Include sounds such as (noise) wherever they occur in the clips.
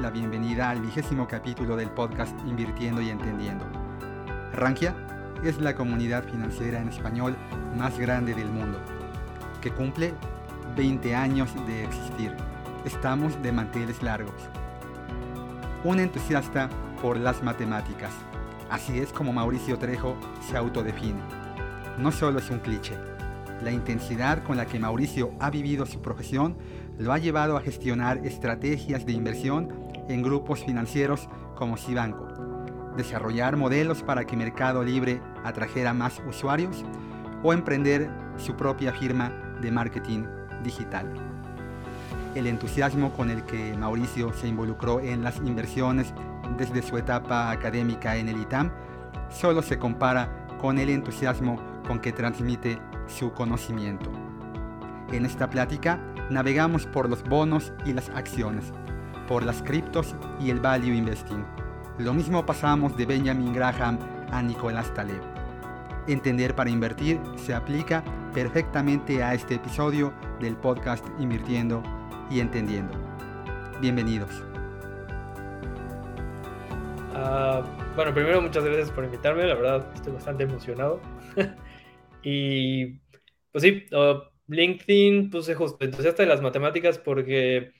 la bienvenida al vigésimo capítulo del podcast Invirtiendo y Entendiendo. Rankia es la comunidad financiera en español más grande del mundo, que cumple 20 años de existir. Estamos de manteles largos. Un entusiasta por las matemáticas. Así es como Mauricio Trejo se autodefine. No solo es un cliché. La intensidad con la que Mauricio ha vivido su profesión lo ha llevado a gestionar estrategias de inversión en grupos financieros como Cibanco, desarrollar modelos para que Mercado Libre atrajera más usuarios o emprender su propia firma de marketing digital. El entusiasmo con el que Mauricio se involucró en las inversiones desde su etapa académica en el ITAM solo se compara con el entusiasmo con que transmite su conocimiento. En esta plática navegamos por los bonos y las acciones, por las criptos y el value investing. Lo mismo pasamos de Benjamin Graham a Nicolás Taleb. Entender para invertir se aplica perfectamente a este episodio del podcast Invirtiendo y Entendiendo. Bienvenidos. Uh, bueno, primero muchas gracias por invitarme, la verdad estoy bastante emocionado. (laughs) y pues sí, uh, LinkedIn puse justo entusiasta de las matemáticas porque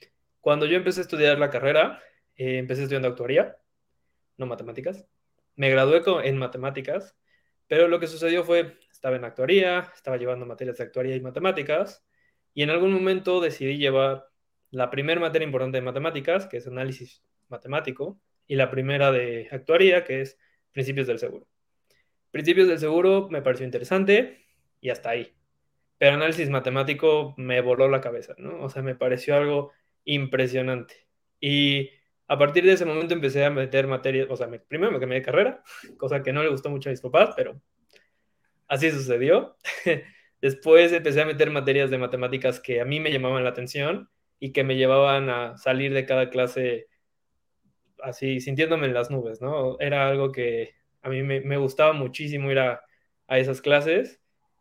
cuando yo empecé a estudiar la carrera, eh, empecé estudiando actuaría, no matemáticas. Me gradué en matemáticas, pero lo que sucedió fue, estaba en actuaría, estaba llevando materias de actuaría y matemáticas, y en algún momento decidí llevar la primera materia importante de matemáticas, que es análisis matemático, y la primera de actuaría, que es principios del seguro. Principios del seguro me pareció interesante y hasta ahí. Pero análisis matemático me voló la cabeza, ¿no? O sea, me pareció algo impresionante. Y a partir de ese momento empecé a meter materias, o sea, primero me cambié de carrera, (laughs) cosa que no le gustó mucho a mis papás, pero así sucedió. (laughs) Después empecé a meter materias de matemáticas que a mí me llamaban la atención y que me llevaban a salir de cada clase así, sintiéndome en las nubes, ¿no? Era algo que a mí me, gustaba muchísimo ir a, a esas clases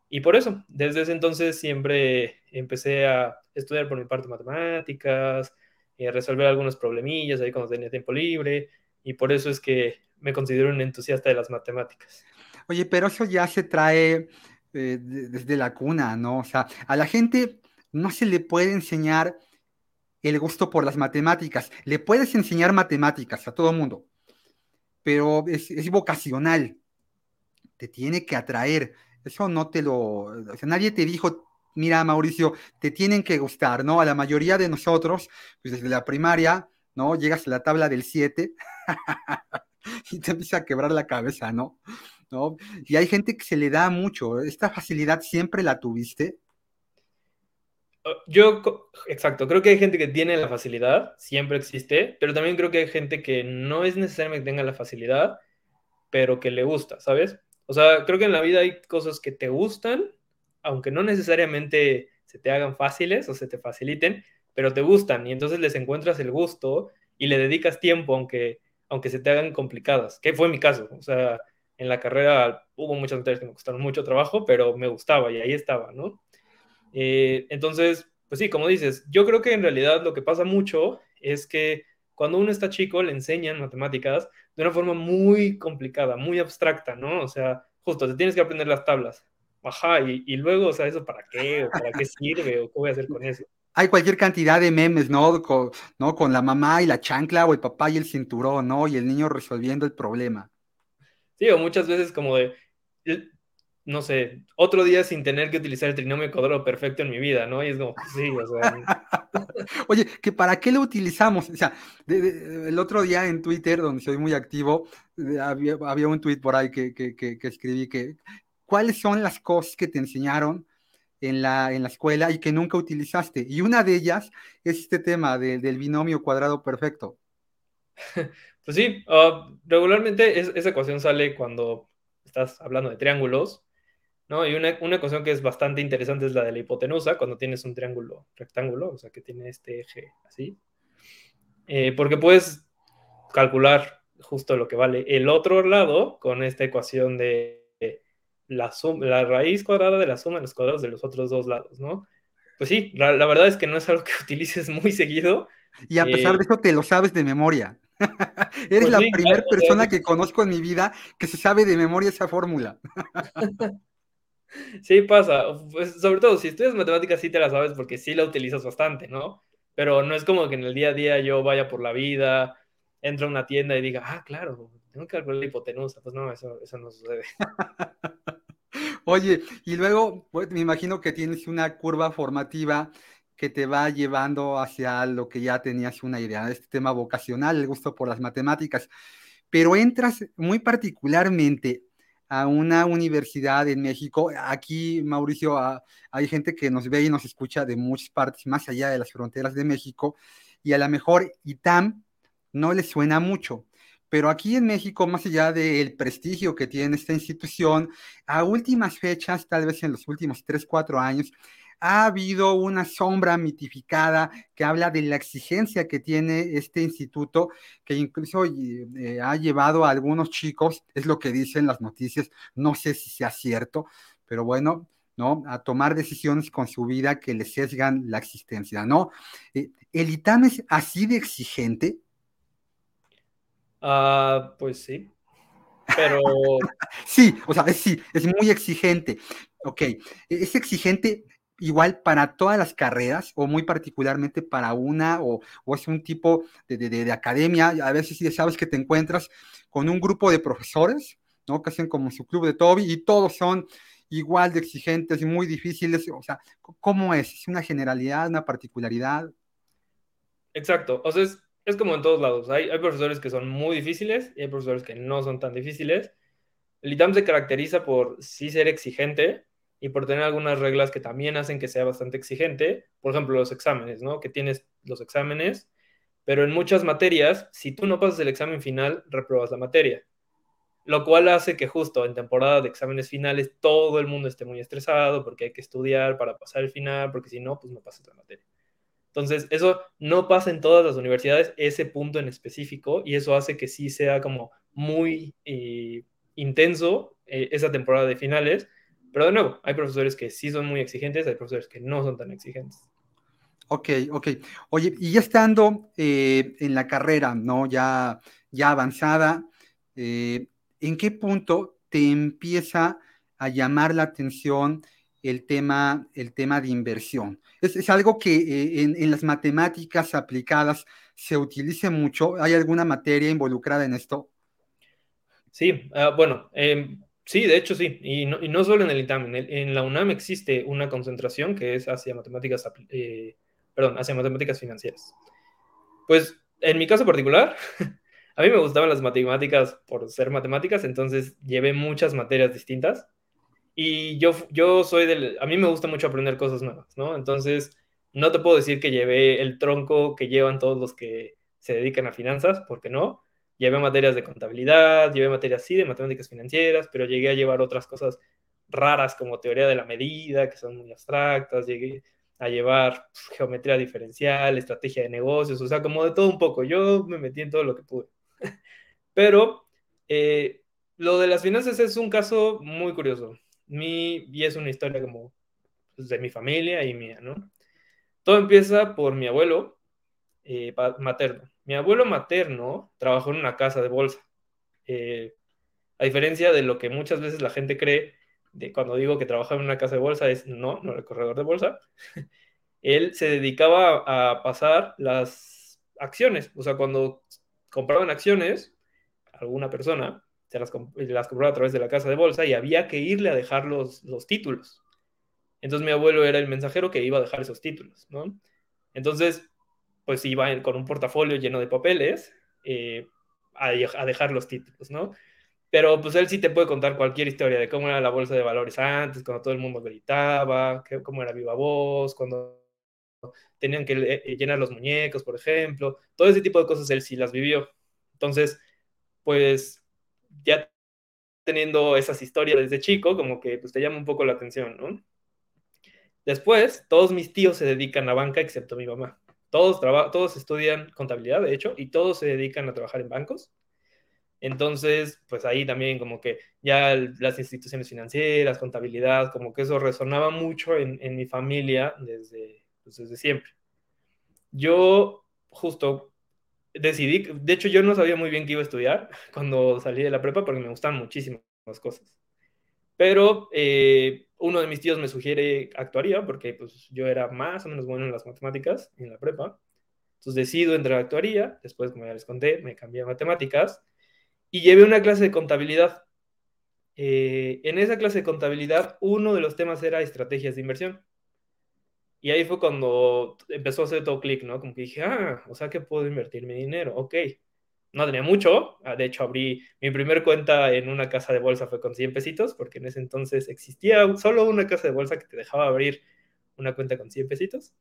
y por eso, desde ese entonces siempre empecé a estudiar por mi parte matemáticas, a resolver algunos problemillas ahí cuando tenía tiempo libre, y por eso es que me considero un entusiasta de las matemáticas. Oye, pero eso ya se trae eh, desde la cuna, ¿no? O sea, a la gente no se le puede enseñar el gusto por las matemáticas. Le puedes enseñar matemáticas a todo mundo, pero es vocacional. Te tiene que atraer eso no te lo, o sea, nadie te dijo, mira Mauricio, te tienen que gustar, ¿no? A la mayoría de nosotros, pues desde la primaria, ¿no? Llegas a la tabla del 7 (laughs) y te empieza a quebrar la cabeza, ¿no? ¿no? Y hay gente que se le da mucho, ¿esta facilidad siempre la tuviste? Oh, yo, exacto, creo que hay gente que tiene la facilidad, siempre existe, pero también creo que hay gente que no es necesariamente que tenga la facilidad, pero que le gusta, ¿sabes? O sea, creo que en la vida hay cosas que te gustan, aunque no necesariamente se te hagan fáciles o se te faciliten, pero te gustan y entonces les encuentras el gusto y le dedicas tiempo aunque, aunque se te hagan complicadas, que fue mi caso. O sea, en la carrera hubo muchas materias que me costaron mucho trabajo, pero me gustaba y ahí estaba, ¿no? Eh, entonces, pues sí, como dices, yo creo que en realidad lo que pasa mucho es que cuando uno está chico le enseñan matemáticas de una forma muy complicada, muy abstracta, ¿no? O sea, justo, te tienes que aprender las tablas. Ajá, y, luego, o sea, ¿eso para qué? ¿O para qué sirve? ¿O qué voy a hacer con eso? Hay cualquier cantidad de memes, ¿no? Con, ¿no? Con la mamá y la chancla, o el papá y el cinturón, ¿no? Y el niño resolviendo el problema. Sí, o muchas veces como de, no sé, otro día sin tener que utilizar el trinomio cuadrado perfecto en mi vida, ¿no? Y es como, sí, o sea. (laughs) (laughs) Oye, ¿que ¿para qué lo utilizamos? O sea, el otro día en Twitter, donde soy muy activo, había, un tweet por ahí que, escribí que, ¿cuáles son las cosas que te enseñaron en la, en la escuela y que nunca utilizaste? Y una de ellas es este tema del binomio cuadrado perfecto. (laughs) Pues sí, uh, regularmente esa ecuación sale cuando estás hablando de triángulos, ¿no? Y una, una, ecuación que es bastante interesante es la de la hipotenusa, cuando tienes un triángulo rectángulo, o sea, que tiene este eje así. Eh, porque puedes calcular justo lo que vale el otro lado con esta ecuación de la, suma, la raíz cuadrada de la suma de los cuadrados de los otros dos lados, ¿no? Pues sí, la, la verdad es que no es algo que (laughs) utilices muy seguido. Y a pesar de eh, eso te lo sabes de memoria. (laughs) Eres pues la primera persona que conozco en mi vida que se sabe de memoria esa fórmula. (laughs) sí, pasa. Pues, sobre todo, si estudias matemáticas sí te la sabes porque sí la utilizas bastante, ¿no? Pero no es como que en el día a día yo vaya por la vida, entro a una tienda y diga, ah, claro, tengo que calcular la hipotenusa. Pues no, eso, eso no sucede. Oye, y luego pues, me imagino que tienes una curva formativa que te va llevando hacia lo que ya tenías una idea, este tema vocacional, el gusto por las matemáticas, pero entras muy particularmente a una universidad en México. Aquí, Mauricio, hay gente que nos ve y nos escucha de muchas partes más allá de las fronteras de México, y a lo mejor ITAM no les suena mucho. Pero aquí en México, más allá del prestigio que tiene esta institución, a últimas fechas, tal vez en los últimos 3, 4 años, ha habido una sombra mitificada que habla de la exigencia que tiene este instituto, que incluso eh, ha llevado a algunos chicos, es lo que dicen las noticias, no sé si sea cierto, pero bueno, ¿no? A tomar decisiones con su vida que les sesgan la existencia, ¿no? Eh, ¿El ITAM es así de exigente? Ah, pues sí. Pero. (laughs) sí, o sea, sí, es muy exigente. Ok, es exigente igual para todas las carreras o muy particularmente para una o, es un tipo de, academia. A veces sí sabes que te encuentras con un grupo de profesores, ¿no? Que hacen como su club de Toby y todos son igual de exigentes y muy difíciles. O sea, ¿cómo es? ¿Es una generalidad, una particularidad? Exacto. O sea, es, como en todos lados. Hay, profesores que son muy difíciles y hay profesores que no son tan difíciles. El ITAM se caracteriza por sí ser exigente, y por tener algunas reglas que también hacen que sea bastante exigente. Por ejemplo, los exámenes, ¿no? Que tienes los exámenes, pero en muchas materias, si tú no pasas el examen final, reprobas la materia. Lo cual hace que justo en temporada de exámenes finales todo el mundo esté muy estresado porque hay que estudiar para pasar el final, porque si no, pues no pasas la materia. Entonces, eso no pasa en todas las universidades, ese punto en específico, y eso hace que sí sea como muy eh, intenso eh, esa temporada de finales, pero de nuevo, hay profesores que sí son muy exigentes, hay profesores que no son tan exigentes. Ok, ok. Oye, y ya estando eh, en la carrera, ¿no? Ya, ya avanzada, ¿en qué punto te empieza a llamar la atención el tema, el tema de inversión? Es, algo que eh, en, en, las matemáticas aplicadas se utilice mucho. ¿Hay alguna materia involucrada en esto? Sí, uh, bueno, eh, Sí, de hecho sí, y no, no solo en el ITAM, en, la UNAM existe una concentración que es hacia matemáticas, eh, perdón, hacia matemáticas financieras. Pues en mi caso particular, (laughs) a mí me gustaban las matemáticas por ser matemáticas, entonces llevé muchas materias distintas y yo, yo soy del, a mí me gusta mucho aprender cosas nuevas, ¿no? Entonces, no te puedo decir que llevé el tronco que llevan todos los que se dedican a finanzas, porque no, Llevé materias de contabilidad, llevé materias sí de matemáticas financieras, pero llegué a llevar otras cosas raras como teoría de la medida, que son muy abstractas, llegué a llevar pues, geometría diferencial, estrategia de negocios, o sea, como de todo un poco. Yo me metí en todo lo que pude. (laughs) pero eh, lo de las finanzas es un caso muy curioso. Mi, y es una historia como pues, de mi familia y mía, ¿no? Todo empieza por mi abuelo eh, materno. Mi abuelo materno trabajó en una casa de bolsa. Eh, a diferencia de lo que muchas veces la gente cree, de cuando digo que trabajaba en una casa de bolsa, es no, no era corredor de bolsa. (laughs) Él se dedicaba a pasar las acciones. O sea, cuando compraban acciones, alguna persona se las, las compraba a través de la casa de bolsa y había que irle a dejar los, los títulos. Entonces mi abuelo era el mensajero que iba a dejar esos títulos, ¿no? Entonces, pues iba con un portafolio lleno de papeles eh, a, dejar los títulos, ¿no? Pero pues él sí te puede contar cualquier historia de cómo era la bolsa de valores antes, cuando todo el mundo gritaba, cómo era viva voz, cuando tenían que eh, llenar los muñecos, por ejemplo. Todo ese tipo de cosas él sí las vivió. Entonces, pues ya teniendo esas historias desde chico, como que pues, te llama un poco la atención, ¿no? Después, todos mis tíos se dedican a banca, excepto mi mamá. Todos, todos estudian contabilidad, de hecho, y todos se dedican a trabajar en bancos. Entonces, pues ahí también como que ya las instituciones financieras, contabilidad, como que eso resonaba mucho en, mi familia desde, pues, desde siempre. Yo justo decidí, de hecho yo no sabía muy bien qué iba a estudiar (laughs) cuando salí de la prepa porque me gustan muchísimas cosas. Pero eh, uno de mis tíos me sugiere actuaría porque pues, yo era más o menos bueno en las matemáticas en la prepa. Entonces decido entrar a actuaría, después como ya les conté, me cambié a matemáticas y llevé una clase de contabilidad. Eh, en esa clase de contabilidad uno de los temas era estrategias de inversión. Y ahí fue cuando empezó a hacer todo clic, ¿no? Como que dije, ah, o sea que puedo invertir mi dinero, ok. No tenía mucho, ah, de hecho abrí mi primer cuenta en una casa de bolsa fue con 100 pesitos, porque en ese entonces existía solo una casa de bolsa que te dejaba abrir una cuenta con 100 pesitos.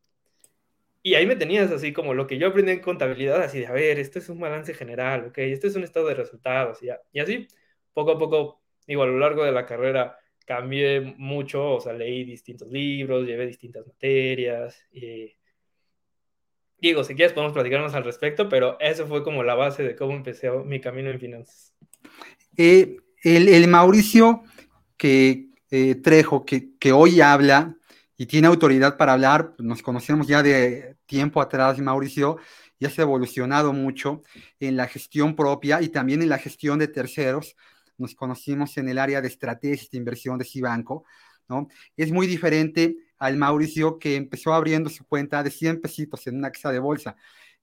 Y ahí me tenías así como lo que yo aprendí en contabilidad, así de, a ver, esto es un balance general, ok, esto es un estado de resultados, y, y así, poco a poco, digo, a lo largo de la carrera, cambié mucho, o sea, leí distintos libros, llevé distintas materias. Y... Digo, si quieres podemos platicar más al respecto, pero eso fue como la base de cómo empecé mi camino en finanzas. Eh, el, Mauricio que eh, Trejo, que, que, hoy habla y tiene autoridad para hablar, nos conocemos ya de tiempo atrás, Mauricio, ya se ha evolucionado mucho en la gestión propia y también en la gestión de terceros nos conocimos en el área de estrategia de inversión de Cibanco, ¿no? Es muy diferente al Mauricio que empezó abriendo su cuenta de 100 pesitos en una casa de bolsa.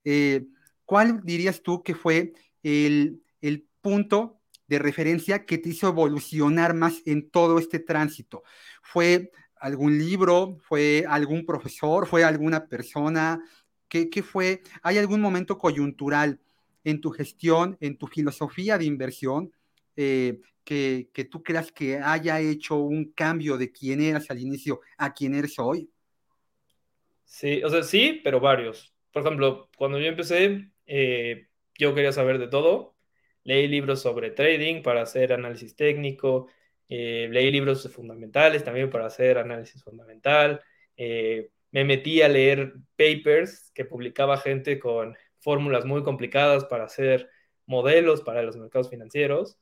Eh, ¿Cuál dirías tú que fue el, el punto de referencia que te hizo evolucionar más en todo este tránsito? ¿Fue algún libro? ¿Fue algún profesor? ¿Fue alguna persona? ¿Qué, ¿Qué, fue? ¿Hay algún momento coyuntural en tu gestión, en tu filosofía de inversión eh, que, tú creas que haya hecho un cambio de quién eras al inicio a quién eres hoy? Sí, o sea, sí, pero varios. Por ejemplo, cuando yo empecé, eh, yo quería saber de todo. Leí libros sobre trading para hacer análisis técnico. Eh, leí libros fundamentales también para hacer análisis fundamental. me metí a leer papers que publicaba gente con fórmulas muy complicadas para hacer modelos para los mercados financieros.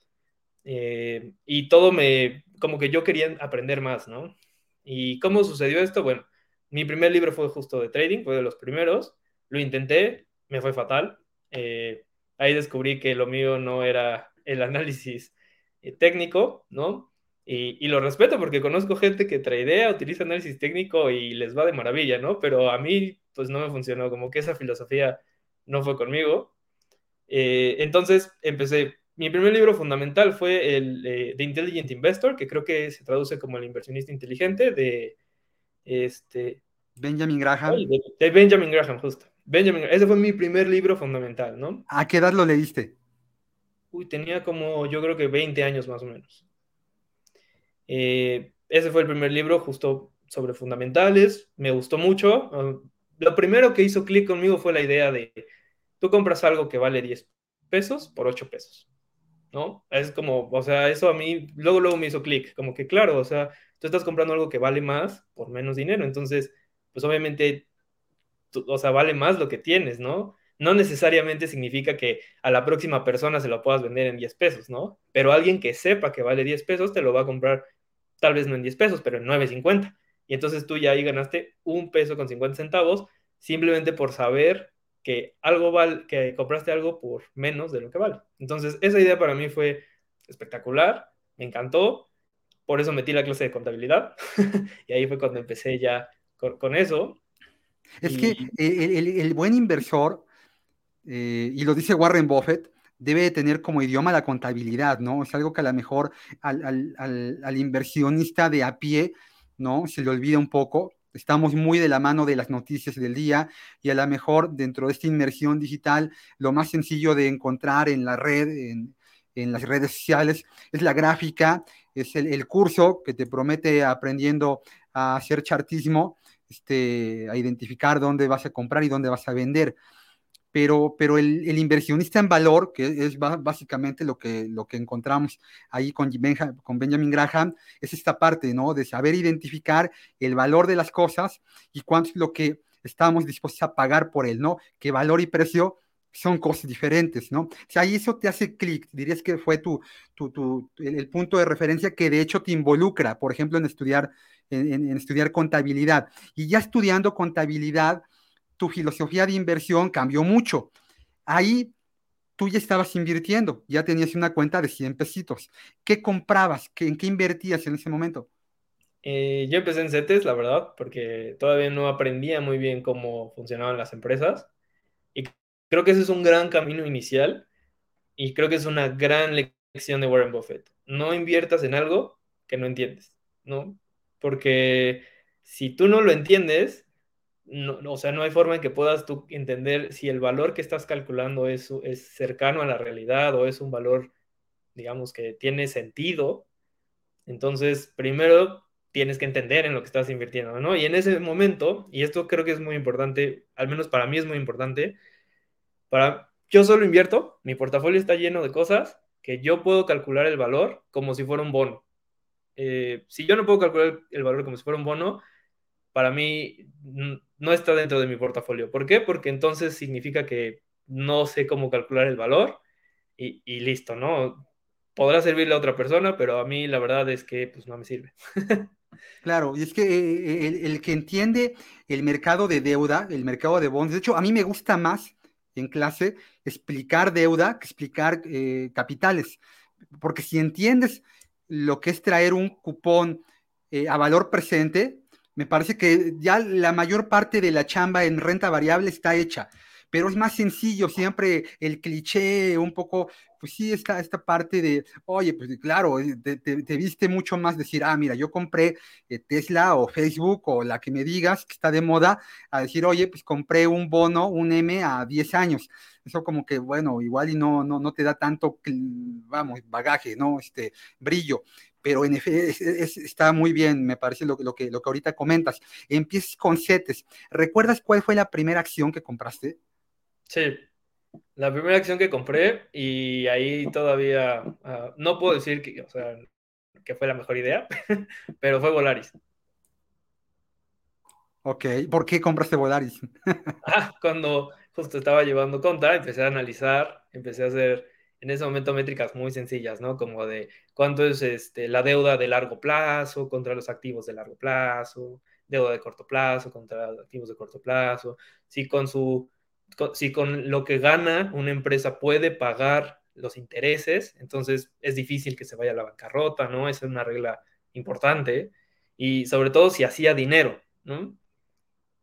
Eh, y todo me, como que yo quería aprender más, ¿no? ¿Y cómo sucedió esto? Bueno, mi primer libro fue justo de trading, fue de los primeros, lo intenté, me fue fatal. Eh, ahí descubrí que lo mío no era el análisis eh, técnico, ¿no? Y, y, lo respeto porque conozco gente que tradea, utiliza análisis técnico y les va de maravilla, ¿no? Pero a mí, pues no me funcionó, como que esa filosofía no fue conmigo. entonces empecé mi primer libro fundamental fue el eh, The Intelligent Investor, que creo que se traduce como el inversionista inteligente de este Benjamin Graham. de, Benjamin Graham, justo. Benjamin, ese fue mi primer libro fundamental, ¿no? ¿A qué edad lo leíste? Uy, tenía como, yo creo que 20 años más o menos. Eh, ese fue el primer libro justo sobre fundamentales, me gustó mucho. Ah, lo primero que hizo clic conmigo fue la idea de, tú compras algo que vale 10 pesos por 8 pesos. ¿No? Es como, o sea, eso a mí, luego, luego me hizo clic, como que claro, o sea, tú estás comprando algo que vale más por menos dinero, entonces, pues obviamente, o sea, vale más lo que tienes, ¿no? No necesariamente significa que a la próxima persona se lo puedas vender en 10 pesos, ¿no? Pero alguien que sepa que vale 10 pesos te lo va a comprar, tal vez no en 10 pesos, pero en 9.50. Y entonces tú ya ahí ganaste un peso con 50 centavos simplemente por saber que algo vale, que compraste algo por menos de lo que vale. Entonces, esa idea para mí fue espectacular, me encantó, por eso metí la clase de contabilidad (laughs) y ahí fue cuando empecé ya con, eso. Es que el, buen inversor, eh, y lo dice Warren Buffett, debe tener como idioma la contabilidad, ¿no? Es algo que a lo mejor al, al inversionista de a pie, ¿no? Se le olvida un poco, estamos muy de la mano de las noticias del día y a lo mejor dentro de esta inmersión digital, lo más sencillo de encontrar en la red, en, las redes sociales, es la gráfica, es el, curso que te promete aprendiendo a hacer chartismo, este, a identificar dónde vas a comprar y dónde vas a vender. Pero, pero el, inversionista en valor, que es básicamente lo que, lo que encontramos ahí con, con Benjamin Graham, es esta parte, ¿no? De saber identificar el valor de las cosas y cuánto es lo que estamos dispuestos a pagar por él, ¿no? Que valor y precio son cosas diferentes, ¿no? O sea, ahí eso te hace clic, dirías que fue tu, tu, tu el, punto de referencia que de hecho te involucra, por ejemplo, en estudiar, en estudiar contabilidad. Y ya estudiando contabilidad, tu filosofía de inversión cambió mucho. Ahí tú ya estabas invirtiendo, ya tenías una cuenta de 100 pesitos. ¿Qué comprabas? ¿En qué invertías en ese momento? Eh, yo empecé en CETES, la verdad, porque todavía no aprendía muy bien cómo funcionaban las empresas. Y creo que ese es un gran camino inicial y creo que es una gran lección de Warren Buffett. No inviertas en algo que no entiendes, ¿no? Porque si tú no lo entiendes, no, o sea, no hay forma en que puedas tú entender si el valor que estás calculando es, es cercano a la realidad o es un valor, digamos, que tiene sentido. Entonces, primero tienes que entender en lo que estás invirtiendo, ¿no? Y en ese momento, y esto creo que es muy importante, al menos para mí es muy importante, para yo solo invierto, mi portafolio está lleno de cosas que yo puedo calcular el valor como si fuera un bono. Eh, si yo no puedo calcular el valor como si fuera un bono, para mí no está dentro de mi portafolio. ¿Por qué? Porque entonces significa que no sé cómo calcular el valor y, listo, ¿no? Podrá servirle a otra persona, pero a mí la verdad es que pues no me sirve. (laughs) Claro, y es que eh, el, el, que entiende el mercado de deuda, el mercado de bonds, de hecho, a mí me gusta más en clase explicar deuda que explicar eh, capitales, porque si entiendes lo que es traer un cupón eh, a valor presente, me parece que ya la mayor parte de la chamba en renta variable está hecha, pero es más sencillo siempre el cliché, un poco, pues sí, esta, esta parte de, oye, pues claro, eh, te, viste mucho más decir, ah, mira, yo compré eh, Tesla o Facebook o la que me digas que está de moda, a decir, oye, pues compré un bono, un M a 10 años. Eso como que, bueno, igual y no, no, no te da tanto, vamos, bagaje, ¿no? Este, brillo pero en efecto está muy bien, me parece lo, lo, que, lo que ahorita comentas. Empiezas con CETES. ¿Recuerdas cuál fue la primera acción que compraste? Sí, la primera acción que compré y ahí todavía, ah, no puedo decir que, o sea, que fue la mejor idea, (laughs) pero fue Volaris. Ok, ¿por qué compraste Volaris? (laughs) ah, cuando justo estaba llevando conta, empecé a analizar, empecé a hacer en ese momento métricas muy sencillas, ¿no? Como de cuánto es este, la deuda de largo plazo contra los activos de largo plazo, deuda de corto plazo contra los activos de corto plazo, si con su si con lo que gana una empresa puede pagar los intereses, entonces es difícil que se vaya a la bancarrota, ¿no? Esa es una regla importante. Y sobre todo si hacía dinero, ¿no?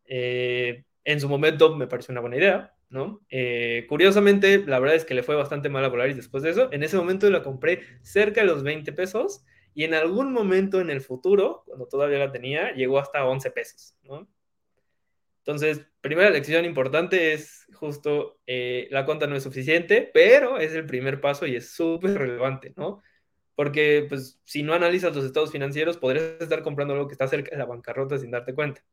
Eh, en su momento me pareció una buena idea, ¿no? Eh, curiosamente, la verdad es que le fue bastante mal a Polaris después de eso. En ese momento la compré cerca de los 20 pesos y en algún momento en el futuro, cuando todavía la tenía, llegó hasta 11 pesos. Entonces, primera lección importante es justo, eh, la cuenta no es suficiente, pero es el primer paso y es súper relevante, ¿no? Porque, pues, si no analizas los estados financieros, podrías estar comprando algo que está cerca de la bancarrota sin darte cuenta.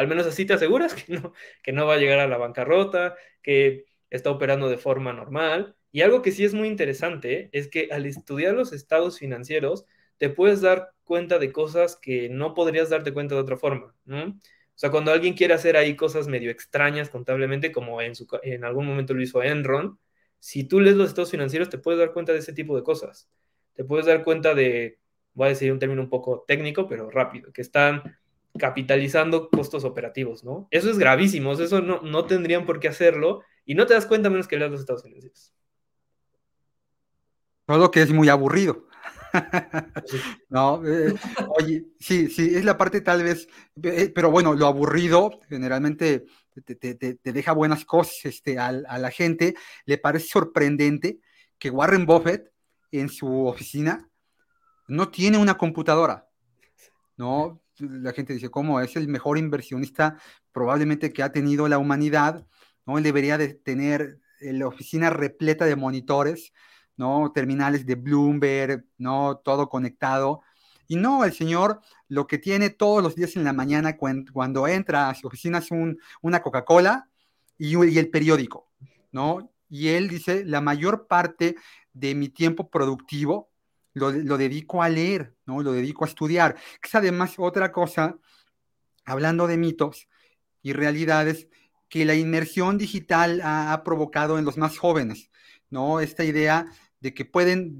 Al menos así te aseguras (laughs) que no, que no va a llegar a la bancarrota, que está operando de forma normal. Y algo que sí es muy interesante es que al estudiar los estados financieros, te puedes dar cuenta de cosas que no podrías darte cuenta de otra forma. O sea, cuando alguien quiere hacer ahí cosas medio extrañas contablemente, como en, en algún momento lo hizo Enron, si tú lees los estados financieros te puedes dar cuenta de ese tipo de cosas. Te puedes dar cuenta de, voy a decir un término un poco técnico, pero rápido, que están capitalizando costos operativos, ¿no? Eso es gravísimo, eso no, no tendrían por qué hacerlo y no te das cuenta menos que leas los Estados Unidos. Todo que es muy aburrido. (laughs) no, eh, oye, sí, sí, es la parte tal vez, eh, pero bueno, lo aburrido generalmente te, te, te deja buenas cosas este, a, a, la gente. Le parece sorprendente que Warren Buffett en su oficina no tiene una computadora, ¿no? La gente dice, ¿cómo? Es el mejor inversionista probablemente que ha tenido la humanidad, ¿no? Debería de tener eh, la oficina repleta de monitores, ¿no? Terminales de Bloomberg, ¿no? Todo conectado. Y no, el señor lo que tiene todos los días en la mañana cuando, entra a su oficina es un, una Coca-Cola y, el periódico, ¿no? Y él dice, la mayor parte de mi tiempo productivo lo, lo, dedico a leer, ¿no? Lo dedico a estudiar. Es además otra cosa, hablando de mitos y realidades, que la inmersión digital ha, provocado en los más jóvenes, ¿no? Esta idea de que pueden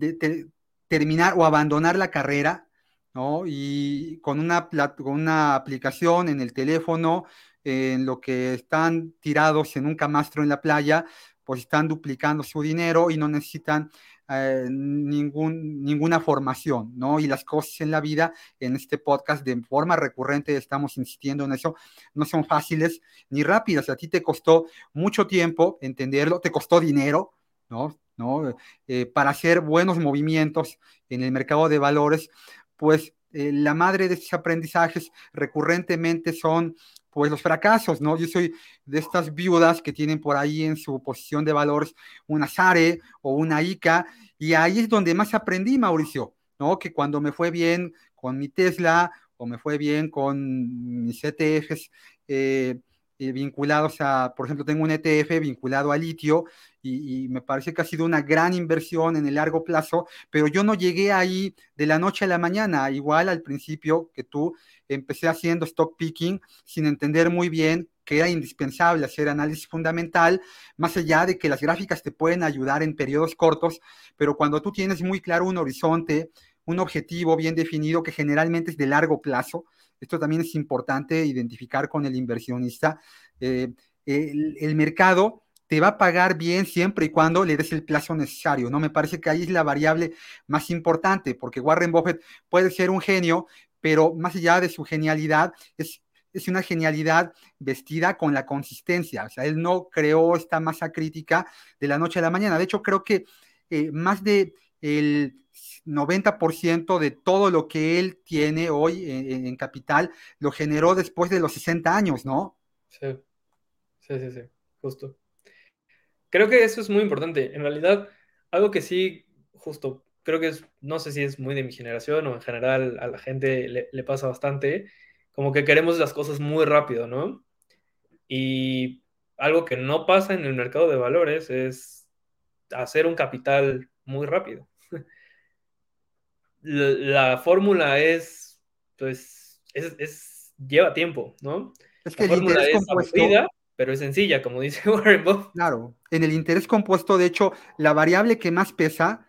terminar o abandonar la carrera, ¿no? Y con una, con una aplicación en el teléfono, en lo que están tirados en un camastro en la playa, pues están duplicando su dinero y no necesitan eh, ningún, ninguna formación, ¿no? Y las cosas en la vida, en este podcast, de forma recurrente estamos insistiendo en eso, no son fáciles ni rápidas. A ti te costó mucho tiempo entenderlo, te costó dinero, ¿no? ¿No? Eh, para hacer buenos movimientos en el mercado de valores, pues eh, la madre de estos aprendizajes recurrentemente son pues los fracasos, ¿no? Yo soy de estas viudas que tienen por ahí en su posición de valores una SARE o una ICA, y ahí es donde más aprendí, Mauricio, ¿no? Que cuando me fue bien con mi Tesla o me fue bien con mis ETFs, eh, eh, vinculados a, por ejemplo, tengo un ETF vinculado a litio y, me parece que ha sido una gran inversión en el largo plazo, pero yo no llegué ahí de la noche a la mañana, igual al principio que tú empecé haciendo stock picking sin entender muy bien que era indispensable hacer análisis fundamental, más allá de que las gráficas te pueden ayudar en periodos cortos, pero cuando tú tienes muy claro un horizonte, un objetivo bien definido que generalmente es de largo plazo, esto también es importante identificar con el inversionista. Eh, el, mercado te va a pagar bien siempre y cuando le des el plazo necesario, ¿no? Me parece que ahí es la variable más importante, porque Warren Buffett puede ser un genio, pero más allá de su genialidad, es, es una genialidad vestida con la consistencia. O sea, él no creó esta masa crítica de la noche a la mañana. De hecho, creo que eh, más de el 90% de todo lo que él tiene hoy en, capital lo generó después de los 60 años, ¿no? Sí, sí, sí, sí, justo. Creo que eso es muy importante. En realidad, algo que sí, justo, creo que es, no sé si es muy de mi generación o en general a la gente le, le pasa bastante, como que queremos las cosas muy rápido, ¿no? Y algo que no pasa en el mercado de valores es hacer un capital muy rápido la, fórmula es, pues, es, lleva tiempo, ¿no? Es que el interés compuesto... pero es sencilla, como (laughs) dice Warren Buffett. Claro, en el interés compuesto, de hecho, la variable que más pesa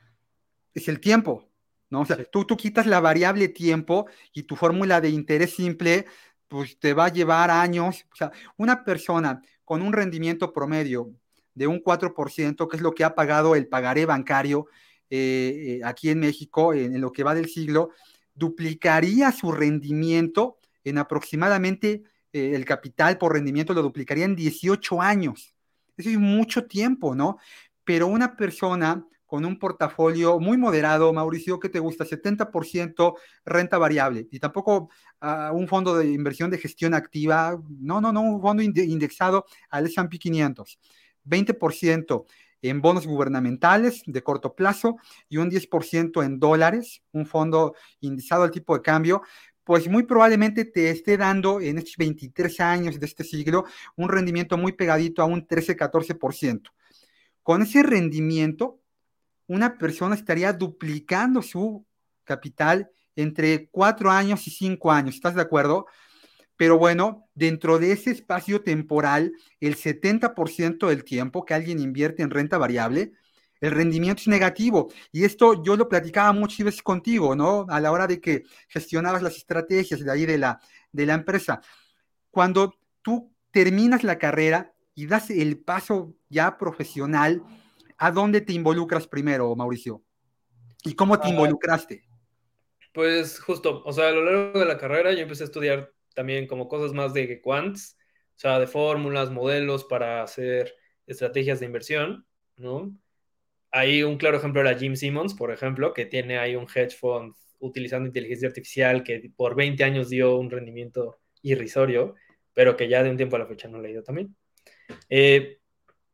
es el tiempo, ¿no? O sea, tú, tú quitas la variable tiempo y tu fórmula de interés simple, pues te va a llevar años. O sea, una persona con un rendimiento promedio de un 4%, que es lo que ha pagado el pagaré bancario eh, eh, aquí en México, en, lo que va del siglo, duplicaría su rendimiento en aproximadamente eh, el capital por rendimiento lo duplicaría en 18 años. Eso es mucho tiempo, ¿no? Pero una persona con un portafolio muy moderado, Mauricio, ¿qué te gusta? 70% renta variable y tampoco ah, un fondo de inversión de gestión activa, no, no, no, un fondo indexado al S&P 500, 20% en bonos gubernamentales de corto plazo y un 10% en dólares, un fondo indexado al tipo de cambio, pues muy probablemente te esté dando en estos 23 años de este siglo un rendimiento muy pegadito a un 13-14%. Con ese rendimiento, una persona estaría duplicando su capital entre 4 años y 5 años. ¿Estás de acuerdo? Pero bueno, dentro de ese espacio temporal, el 70% del tiempo que alguien invierte en renta variable, el rendimiento es negativo. Y esto yo lo platicaba muchas veces contigo, ¿no? A la hora de que gestionabas las estrategias de ahí de la, de la empresa. Cuando tú terminas la carrera y das el paso ya profesional, ¿a dónde te involucras primero, Mauricio? ¿Y cómo te ah, involucraste? Pues justo, o sea, a lo largo de la carrera yo empecé a estudiar también como cosas más de quants, o sea, de fórmulas, modelos para hacer estrategias de inversión, ¿no? Hay un claro ejemplo era Jim Simmons, por ejemplo, que tiene ahí un hedge fund utilizando inteligencia artificial que por 20 años dio un rendimiento irrisorio, pero que ya de un tiempo a la fecha no le ha ido también. Eh,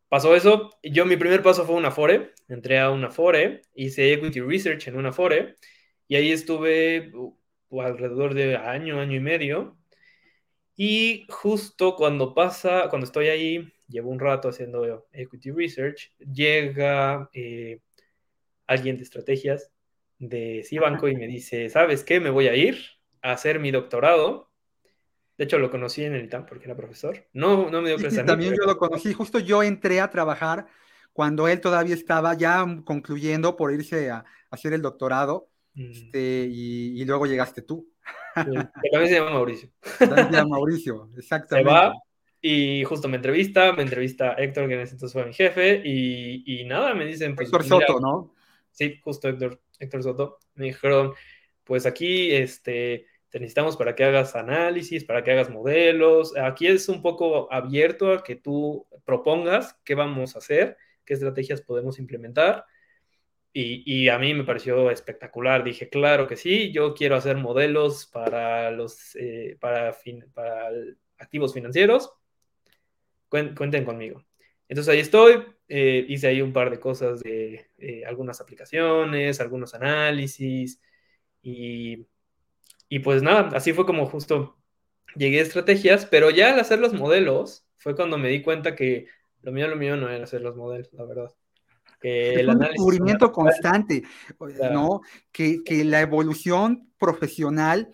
pasó eso, yo mi primer paso fue una Afore, entré a una Afore, hice equity research en una Afore, y ahí estuve uh, alrededor de año, año y medio, y justo cuando pasa, cuando estoy ahí, llevo un rato haciendo equity research, llega eh, alguien de estrategias de Cibanco y me dice, ¿sabes qué? Me voy a ir a hacer mi doctorado. De hecho, lo conocí en el ITAM porque era profesor. No, no me dio clase También yo lo conocí. Justo yo entré a trabajar cuando él todavía estaba ya concluyendo por irse a, hacer el doctorado. Mm. Este, y, luego llegaste tú. (laughs) que también se llama Mauricio. También se llama Mauricio, (laughs) exactamente. Se va y justo me entrevista, me entrevista Héctor, que en ese entonces fue mi jefe, y, y nada, me dicen... Pues, Héctor Soto, ¿no? Sí, justo Héctor, Héctor Soto. Me dijeron, pues aquí este, te necesitamos para que hagas análisis, para que hagas modelos. Aquí es un poco abierto a que tú propongas qué vamos a hacer, qué estrategias podemos implementar. Y, a mí me pareció espectacular. Dije, claro que sí, yo quiero hacer modelos para los eh, para, activos financieros. Cuenten conmigo. Entonces ahí estoy, eh, hice ahí un par de cosas de eh, algunas aplicaciones, algunos análisis y, y, pues nada, así fue como justo llegué a estrategias, pero ya al hacer los modelos fue cuando me di cuenta que lo mío, lo mío no era hacer los modelos, la verdad. Que es un descubrimiento constante, ¿no? Que, que, la evolución profesional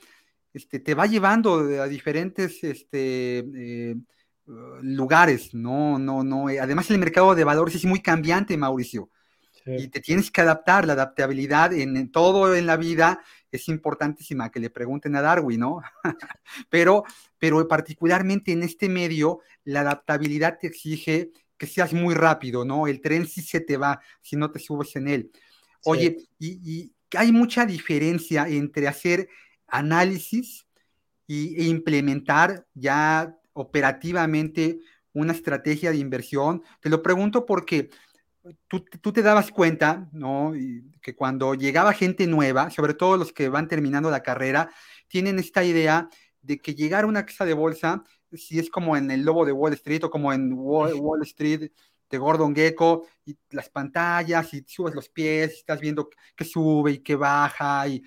este, te va llevando a diferentes este, eh, lugares, no, no, no. Eh, además, el mercado de valores es muy cambiante, Mauricio. Y te tienes que adaptar, la adaptabilidad en, todo en la vida es importantísima, que le pregunten a Darwin, ¿no? (laughs) pero, pero particularmente en este medio, la adaptabilidad te exige que seas muy rápido, ¿no? El tren sí se te va si no te subes en él. Oye, y, y, hay mucha diferencia entre hacer análisis y, e implementar ya operativamente una estrategia de inversión? Te lo pregunto porque tú, te dabas cuenta, ¿no? Que cuando llegaba gente nueva, sobre todo los que van terminando la carrera, tienen esta idea de que llegar a una casa de bolsa, si es como en el lobo de Wall Street o como en Wall, Street de Gordon Gecko, y las pantallas, y subes los pies, y estás viendo que sube y que baja, y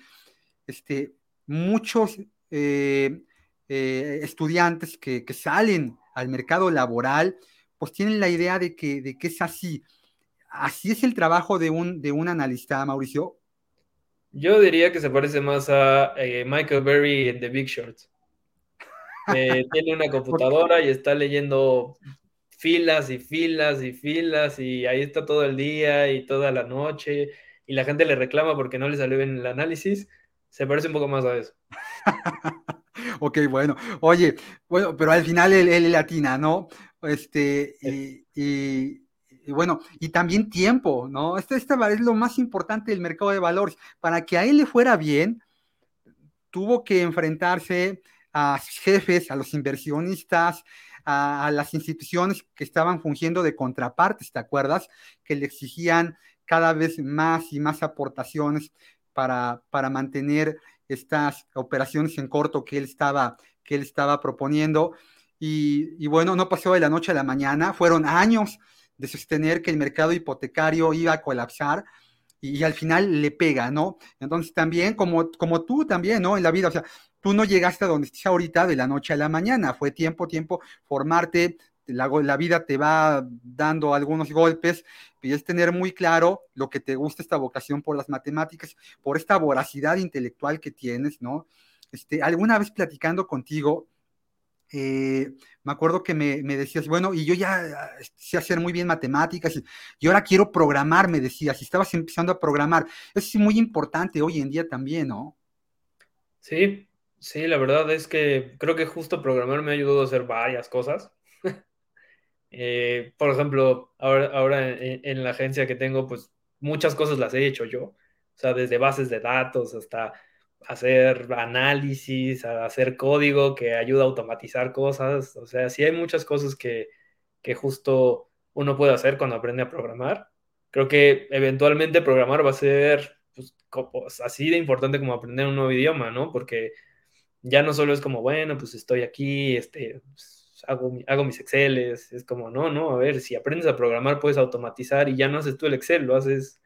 este, muchos eh, eh, estudiantes que, salen al mercado laboral, pues tienen la idea de que, de que es así. ¿Así es el trabajo de un, de un analista, Mauricio? Yo diría que se parece más a eh, Michael Berry en The Big Short. Tiene una (laughs) computadora y está leyendo filas y filas y filas y ahí está todo el día y toda la noche y la gente le reclama porque no le salió bien el análisis. Se parece un poco más a eso. (laughs) ok, bueno. Oye, bueno, pero al final él, latina, ¿no? Este, y, bueno, y también tiempo, ¿no? Este, este es lo más importante del mercado de valores. Para que a él le fuera bien, tuvo que enfrentarse a jefes, a los inversionistas, a, las instituciones que estaban fungiendo de contrapartes, ¿te acuerdas? Que le exigían cada vez más y más aportaciones para, para mantener estas operaciones en corto que él estaba, que él estaba proponiendo. Y, bueno, no pasó de la noche a la mañana, fueron años de sostener que el mercado hipotecario iba a colapsar y, al final le pega, ¿no? Entonces también, como, como tú también, ¿no? En la vida, o sea, tú no llegaste a donde estás ahorita de la noche a la mañana, fue tiempo, tiempo, formarte, la, vida te va dando algunos golpes y es tener muy claro lo que te gusta esta vocación por las matemáticas, por esta voracidad intelectual que tienes, ¿no? Este, alguna vez platicando contigo, eh, me acuerdo que me, decías, bueno, y yo ya sé hacer muy bien matemáticas y, ahora quiero programar, me decías, y estabas empezando a programar. Eso es muy importante hoy en día también, ¿no? Sí, sí, la verdad es que creo que justo programar me ha ayudado a hacer varias cosas. (laughs) Eh, por ejemplo, ahora, en, la agencia que tengo, pues muchas cosas las he hecho yo. O sea, desde bases de datos hasta hacer análisis, hacer código que ayuda a automatizar cosas. O sea, sí hay muchas cosas que, que justo uno puede hacer cuando aprende a programar. Creo que eventualmente programar va a ser pues, pues, así de importante como aprender un nuevo idioma, ¿no? Porque ya no solo es como, bueno, pues estoy aquí, este, pues, hago, hago mis Exceles, es como, no, no, a ver, si aprendes a programar puedes automatizar y ya no haces tú el Excel, lo haces,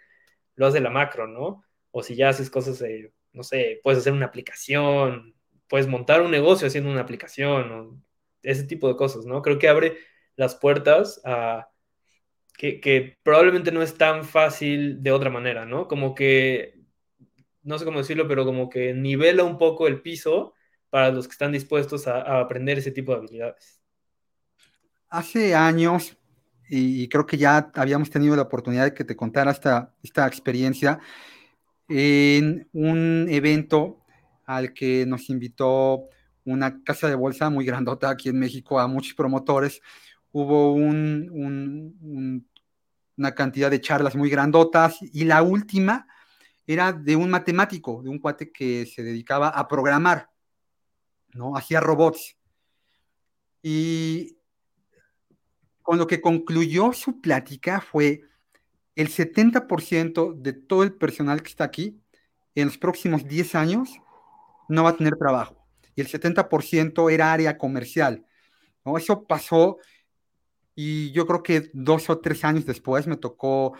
lo hace la macro, ¿no? O si ya haces cosas, de, no sé, puedes hacer una aplicación, puedes montar un negocio haciendo una aplicación, o ese tipo de cosas, ¿no? Creo que abre las puertas a que, probablemente no es tan fácil de otra manera, ¿no? Como que, no sé cómo decirlo, pero como que nivela un poco el piso para los que están dispuestos a, aprender ese tipo de habilidades. Hace años, y creo que ya habíamos tenido la oportunidad de que te contara esta, experiencia, en un evento al que nos invitó una casa de bolsa muy grandota aquí en México a muchos promotores. Hubo un, una cantidad de charlas muy grandotas y la última era de un matemático, de un cuate que se dedicaba a programar, ¿no? Hacía robots. Y con lo que concluyó su plática fue el 70% de todo el personal que está aquí en los próximos 10 años no va a tener trabajo. Y el 70% era área comercial. ¿no? Eso pasó y yo creo que dos o tres años después me tocó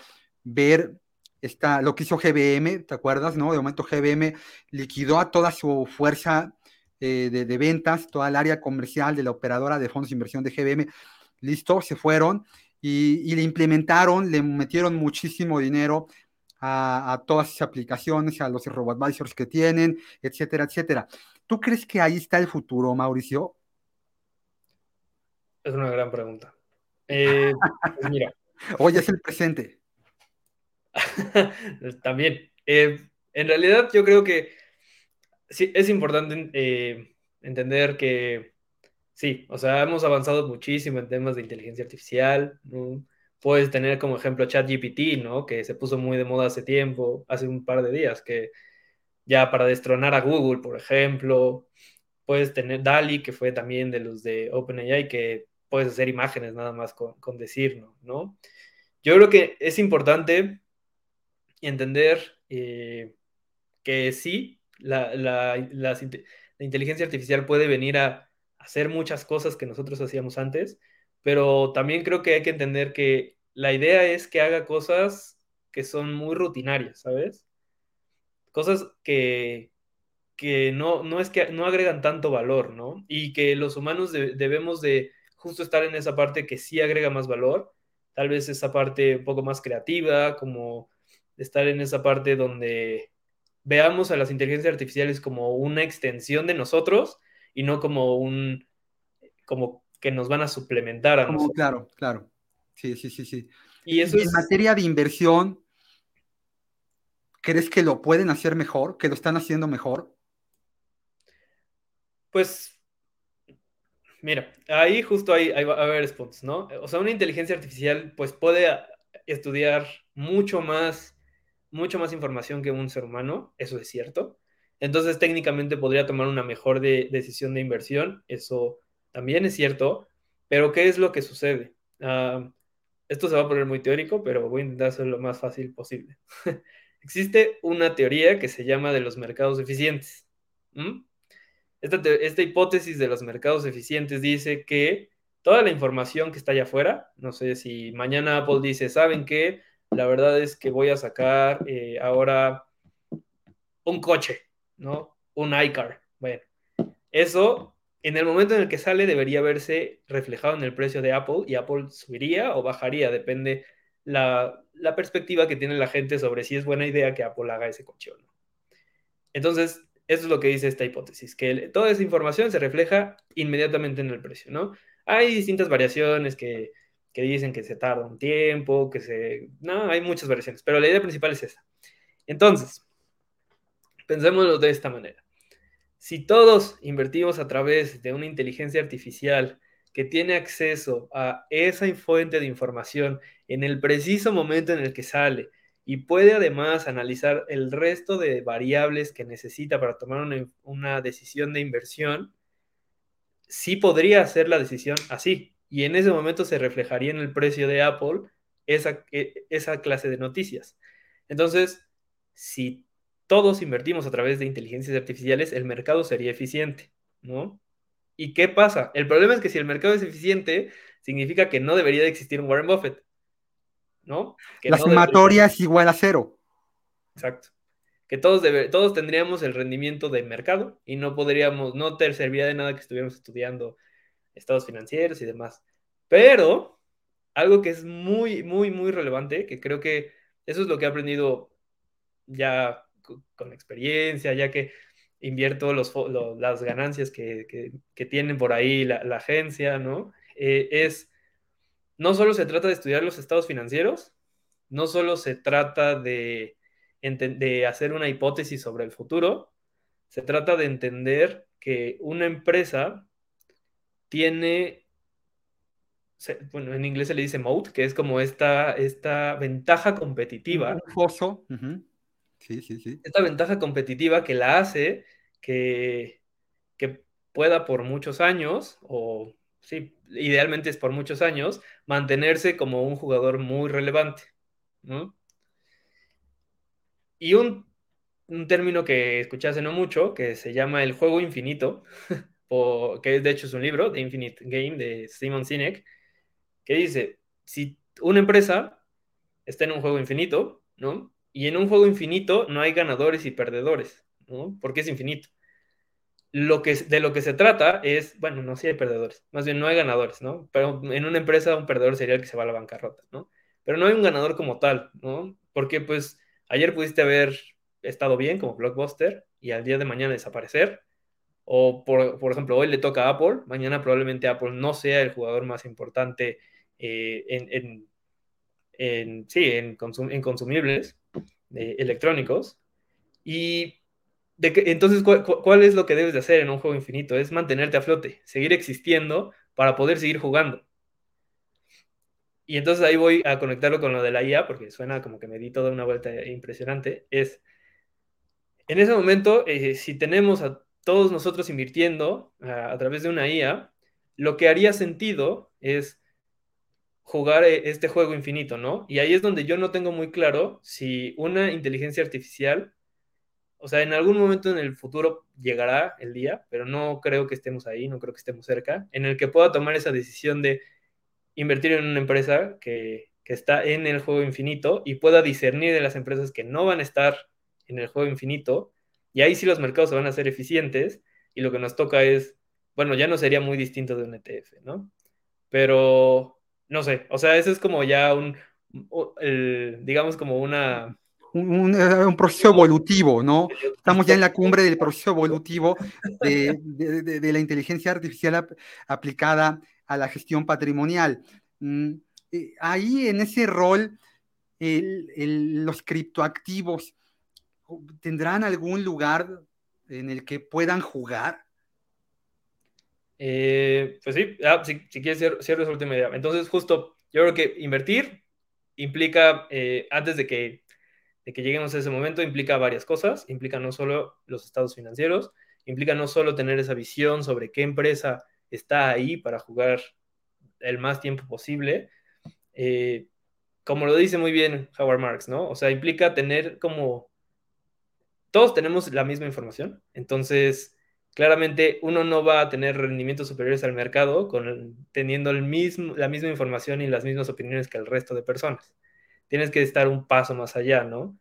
ver esta, lo que hizo GBM, ¿te acuerdas? No? De momento GBM liquidó a toda su fuerza eh, de, ventas, toda el área comercial de la operadora de fondos de inversión de GBM. Listo, se fueron y, le implementaron, le metieron muchísimo dinero a, a todas sus aplicaciones, a los robo-advisors que tienen, etcétera, etcétera. ¿Tú crees que ahí está el futuro, Mauricio? Es una gran pregunta. Eh, pues mira. (laughs) Hoy es el presente. (laughs) También. Eh, en realidad, yo creo que sí, es importante eh, entender que sí, o sea, hemos avanzado muchísimo en temas de inteligencia artificial. Puedes tener como ejemplo ChatGPT, ¿no? Que se puso muy de moda hace tiempo, hace un par de días, que ya para destronar a Google, por ejemplo. Puedes tener DALI, que fue también de los de OpenAI, que puedes hacer imágenes nada más con, con decirlo, ¿no? Yo creo que es importante entender eh, que sí, la, inteligencia artificial puede venir a hacer muchas cosas que nosotros hacíamos antes, pero también creo que hay que entender que la idea es que haga cosas que son muy rutinarias, ¿sabes? Cosas que, que no, no es que no agregan tanto valor, ¿no? Y que los humanos debemos de justo estar en esa parte que sí agrega más valor, tal vez esa parte un poco más creativa, como estar en esa parte donde veamos a las inteligencias artificiales como una extensión de nosotros y no como un como que nos van a suplementar a nosotros. Claro, claro. Sí, sí, sí, sí. Y eso en materia de inversión, ¿crees que lo pueden hacer mejor, que lo están haciendo mejor? Pues Mira, ahí justo hay, va a haber spots, ¿no? O sea, una inteligencia artificial pues puede estudiar mucho más, mucho más información que un ser humano, eso es cierto. Entonces técnicamente podría tomar una mejor decisión de inversión, eso también es cierto, pero ¿qué es lo que sucede? Ah, esto se va a poner muy teórico, pero voy a intentar hacerlo lo más fácil posible. (laughs) Existe una teoría que se llama de los mercados eficientes. Esta, hipótesis de los mercados eficientes dice que toda la información que está allá afuera, no sé si mañana Apple dice, ¿saben qué? La verdad es que voy a sacar eh, ahora un coche, ¿no? Un iCar. Bueno, eso en el momento en el que sale debería verse reflejado en el precio de Apple y Apple subiría o bajaría, depende la, la perspectiva que tiene la gente sobre si es buena idea que Apple haga ese coche o no. Entonces, eso es lo que dice esta hipótesis, que toda esa información se refleja inmediatamente en el precio, ¿no? Hay distintas variaciones que, dicen que se tarda un tiempo, que se... No, hay muchas variaciones, pero la idea principal es esa. Entonces, pensémoslo de esta manera. Si todos invertimos a través de una inteligencia artificial que tiene acceso a esa fuente de información en el preciso momento en el que sale, y puede además analizar el resto de variables que necesita para tomar una, decisión de inversión, sí podría hacer la decisión así. Y en ese momento se reflejaría en el precio de Apple esa, e, esa clase de noticias. Entonces, si todos invertimos a través de inteligencias artificiales, el mercado sería eficiente, ¿no? ¿Y qué pasa? El problema es que si el mercado es eficiente, significa que no debería de existir un Warren Buffett. ¿no? la sumatoria es igual a cero. Exacto. Que todos, todos tendríamos el rendimiento de mercado y no podríamos, no te serviría de nada que estuviéramos estudiando estados financieros y demás. Pero algo que es muy, muy, muy relevante, que creo que eso es lo que he aprendido ya con experiencia, ya que invierto los, las ganancias que, tienen por ahí la, agencia, ¿no? Eh, es, no solo se trata de estudiar los estados financieros, no solo se trata de, de hacer una hipótesis sobre el futuro, se trata de entender que una empresa tiene, bueno, en inglés se le dice moat, que es como esta, esta ventaja competitiva. Un Sí, sí, sí. Esta ventaja competitiva que la hace que, que pueda por muchos años, o sí, idealmente es por muchos años, mantenerse como un jugador muy relevante. ¿no? Y un, un término que escuché hace no mucho, que se llama el juego infinito, (laughs) o, que de hecho es un libro, The Infinite Game, de Simon Sinek, que dice, si una empresa está en un juego infinito, ¿no? Y en un juego infinito no hay ganadores y perdedores, ¿no? Porque es infinito. Lo que, de lo que se trata es, bueno, no si hay perdedores, más bien no hay ganadores, ¿no? Pero en una empresa un perdedor sería el que se va a la bancarrota, ¿no? Pero no hay un ganador como tal, ¿no? Porque pues ayer pudiste haber estado bien como blockbuster y al día de mañana desaparecer. O por, por ejemplo, hoy le toca a Apple, mañana probablemente Apple no sea el jugador más importante eh, en, en, sí, en, en consumibles eh, electrónicos. Y de que, entonces, ¿cuál, es lo que debes de hacer en un juego infinito? Es mantenerte a flote, seguir existiendo para poder seguir jugando. Y entonces ahí voy a conectarlo con lo de la IA, porque suena como que me di toda una vuelta impresionante. Es, en ese momento, eh, si tenemos a todos nosotros invirtiendo a, a través de una IA, lo que haría sentido es jugar eh, este juego infinito, ¿no? Y ahí es donde yo no tengo muy claro si una inteligencia artificial, o sea, en algún momento en el futuro llegará el día, pero no creo que estemos ahí, no creo que estemos cerca, en el que pueda tomar esa decisión de invertir en una empresa que, está en el juego infinito y pueda discernir de las empresas que no van a estar en el juego infinito, y ahí sí los mercados se van a ser eficientes, y lo que nos toca es, bueno, ya no sería muy distinto de un ETF, ¿no? Pero no sé, o sea, eso es como ya un, digamos como una... Un, un, proceso evolutivo, ¿no? (laughs) Estamos ya en la cumbre del proceso evolutivo de, de, la inteligencia artificial aplicada a la gestión patrimonial. Mm, eh, ahí en ese rol, los criptoactivos tendrán algún lugar en el que puedan jugar. Eh, pues sí, ah, si, quieres cierro, esa última idea. Entonces, justo, yo creo que invertir implica, eh, antes de que, de que lleguemos a ese momento, implica varias cosas. Implica no solo los estados financieros, implica no solo tener esa visión sobre qué empresa está ahí para jugar el más tiempo posible. Eh, como lo dice muy bien Howard Marks, ¿no? O sea, implica tener como... Todos tenemos la misma información, entonces claramente uno no va a tener rendimientos superiores al mercado con, teniendo el mismo, la misma información y las mismas opiniones que el resto de personas. Tienes que estar un paso más allá, ¿no?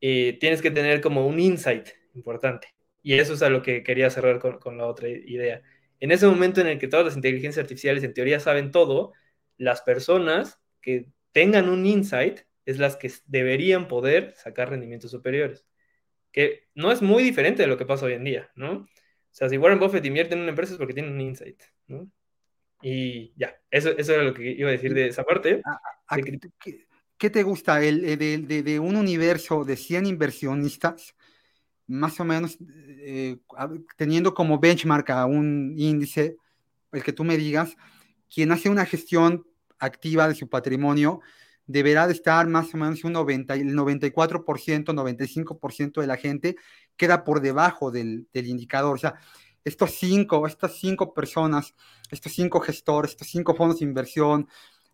Y tienes que tener como un insight importante. Y eso es a lo que quería cerrar con, con la otra idea. En ese momento en el que todas las inteligencias artificiales en teoría saben todo, las personas que tengan un insight es las que deberían poder sacar rendimientos superiores. Que no es muy diferente de lo que pasa hoy en día, ¿no? O sea, si Warren Buffett invierte en una empresa es porque tiene un insight, ¿no? Y ya, eso, eso era lo que iba a decir de esa parte. ¿Qué, te gusta? El, eh, de, de, un universo de 100 inversionistas, más o menos eh, teniendo como benchmark a un índice, el que tú me digas, quien hace una gestión activa de su patrimonio deberá de estar más o menos un 90, el 94%, 95% de la gente queda por debajo del, indicador. O sea, estos cinco, estas cinco personas, estos cinco gestores, estos cinco fondos de inversión,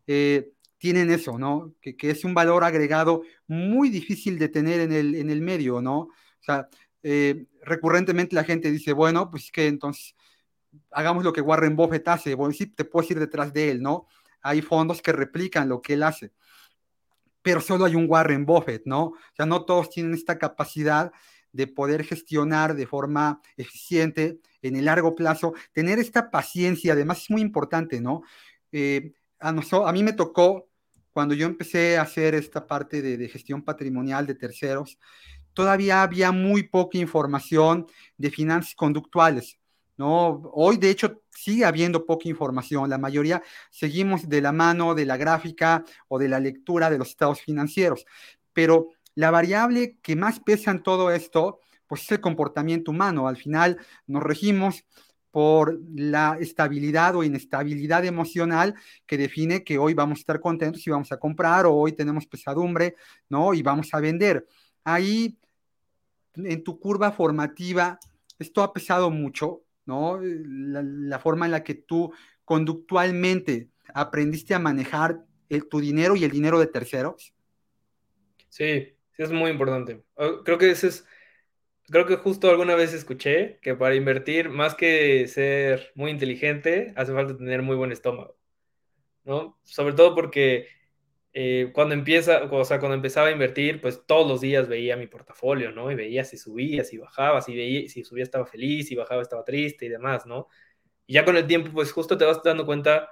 eh, tienen eso, ¿no? Que, es un valor agregado muy difícil de tener en el, en el medio, ¿no? O sea, eh, recurrentemente la gente dice, bueno, pues que entonces hagamos lo que Warren Buffett hace, bueno, sí, te puedes ir detrás de él, ¿no? Hay fondos que replican lo que él hace, pero solo hay un Warren Buffett, ¿no? O sea, no todos tienen esta capacidad de poder gestionar de forma eficiente en el largo plazo, tener esta paciencia, además es muy importante, ¿no? eh, a, mí me tocó, cuando yo empecé a hacer esta parte de, de gestión patrimonial de terceros, todavía había muy poca información de finanzas conductuales. ¿No? Hoy, de hecho, sigue habiendo poca información. La mayoría seguimos de la mano de la gráfica o de la lectura de los estados financieros. Pero la variable que más pesa en todo esto, pues es el comportamiento humano. Al final nos regimos por la estabilidad o inestabilidad emocional que define que hoy vamos a estar contentos y vamos a comprar o hoy tenemos pesadumbre, ¿no? Y vamos a vender. Ahí, en tu curva formativa, esto ha pesado mucho, ¿no? La, forma en la que tú conductualmente aprendiste a manejar tu dinero y el dinero de terceros. Sí, sí, es muy importante. Oh, creo que ese es, creo que justo alguna vez escuché que para invertir, más que ser muy inteligente, hace falta tener muy buen estómago, ¿no? Sobre todo porque eh, cuando empieza, o sea, cuando empezaba a invertir, pues todos los días veía mi portafolio, ¿no? Y veía si subía, si bajaba, si veía, si subía estaba feliz, si bajaba estaba triste y demás, ¿no? Y ya con el tiempo, pues justo te vas dando cuenta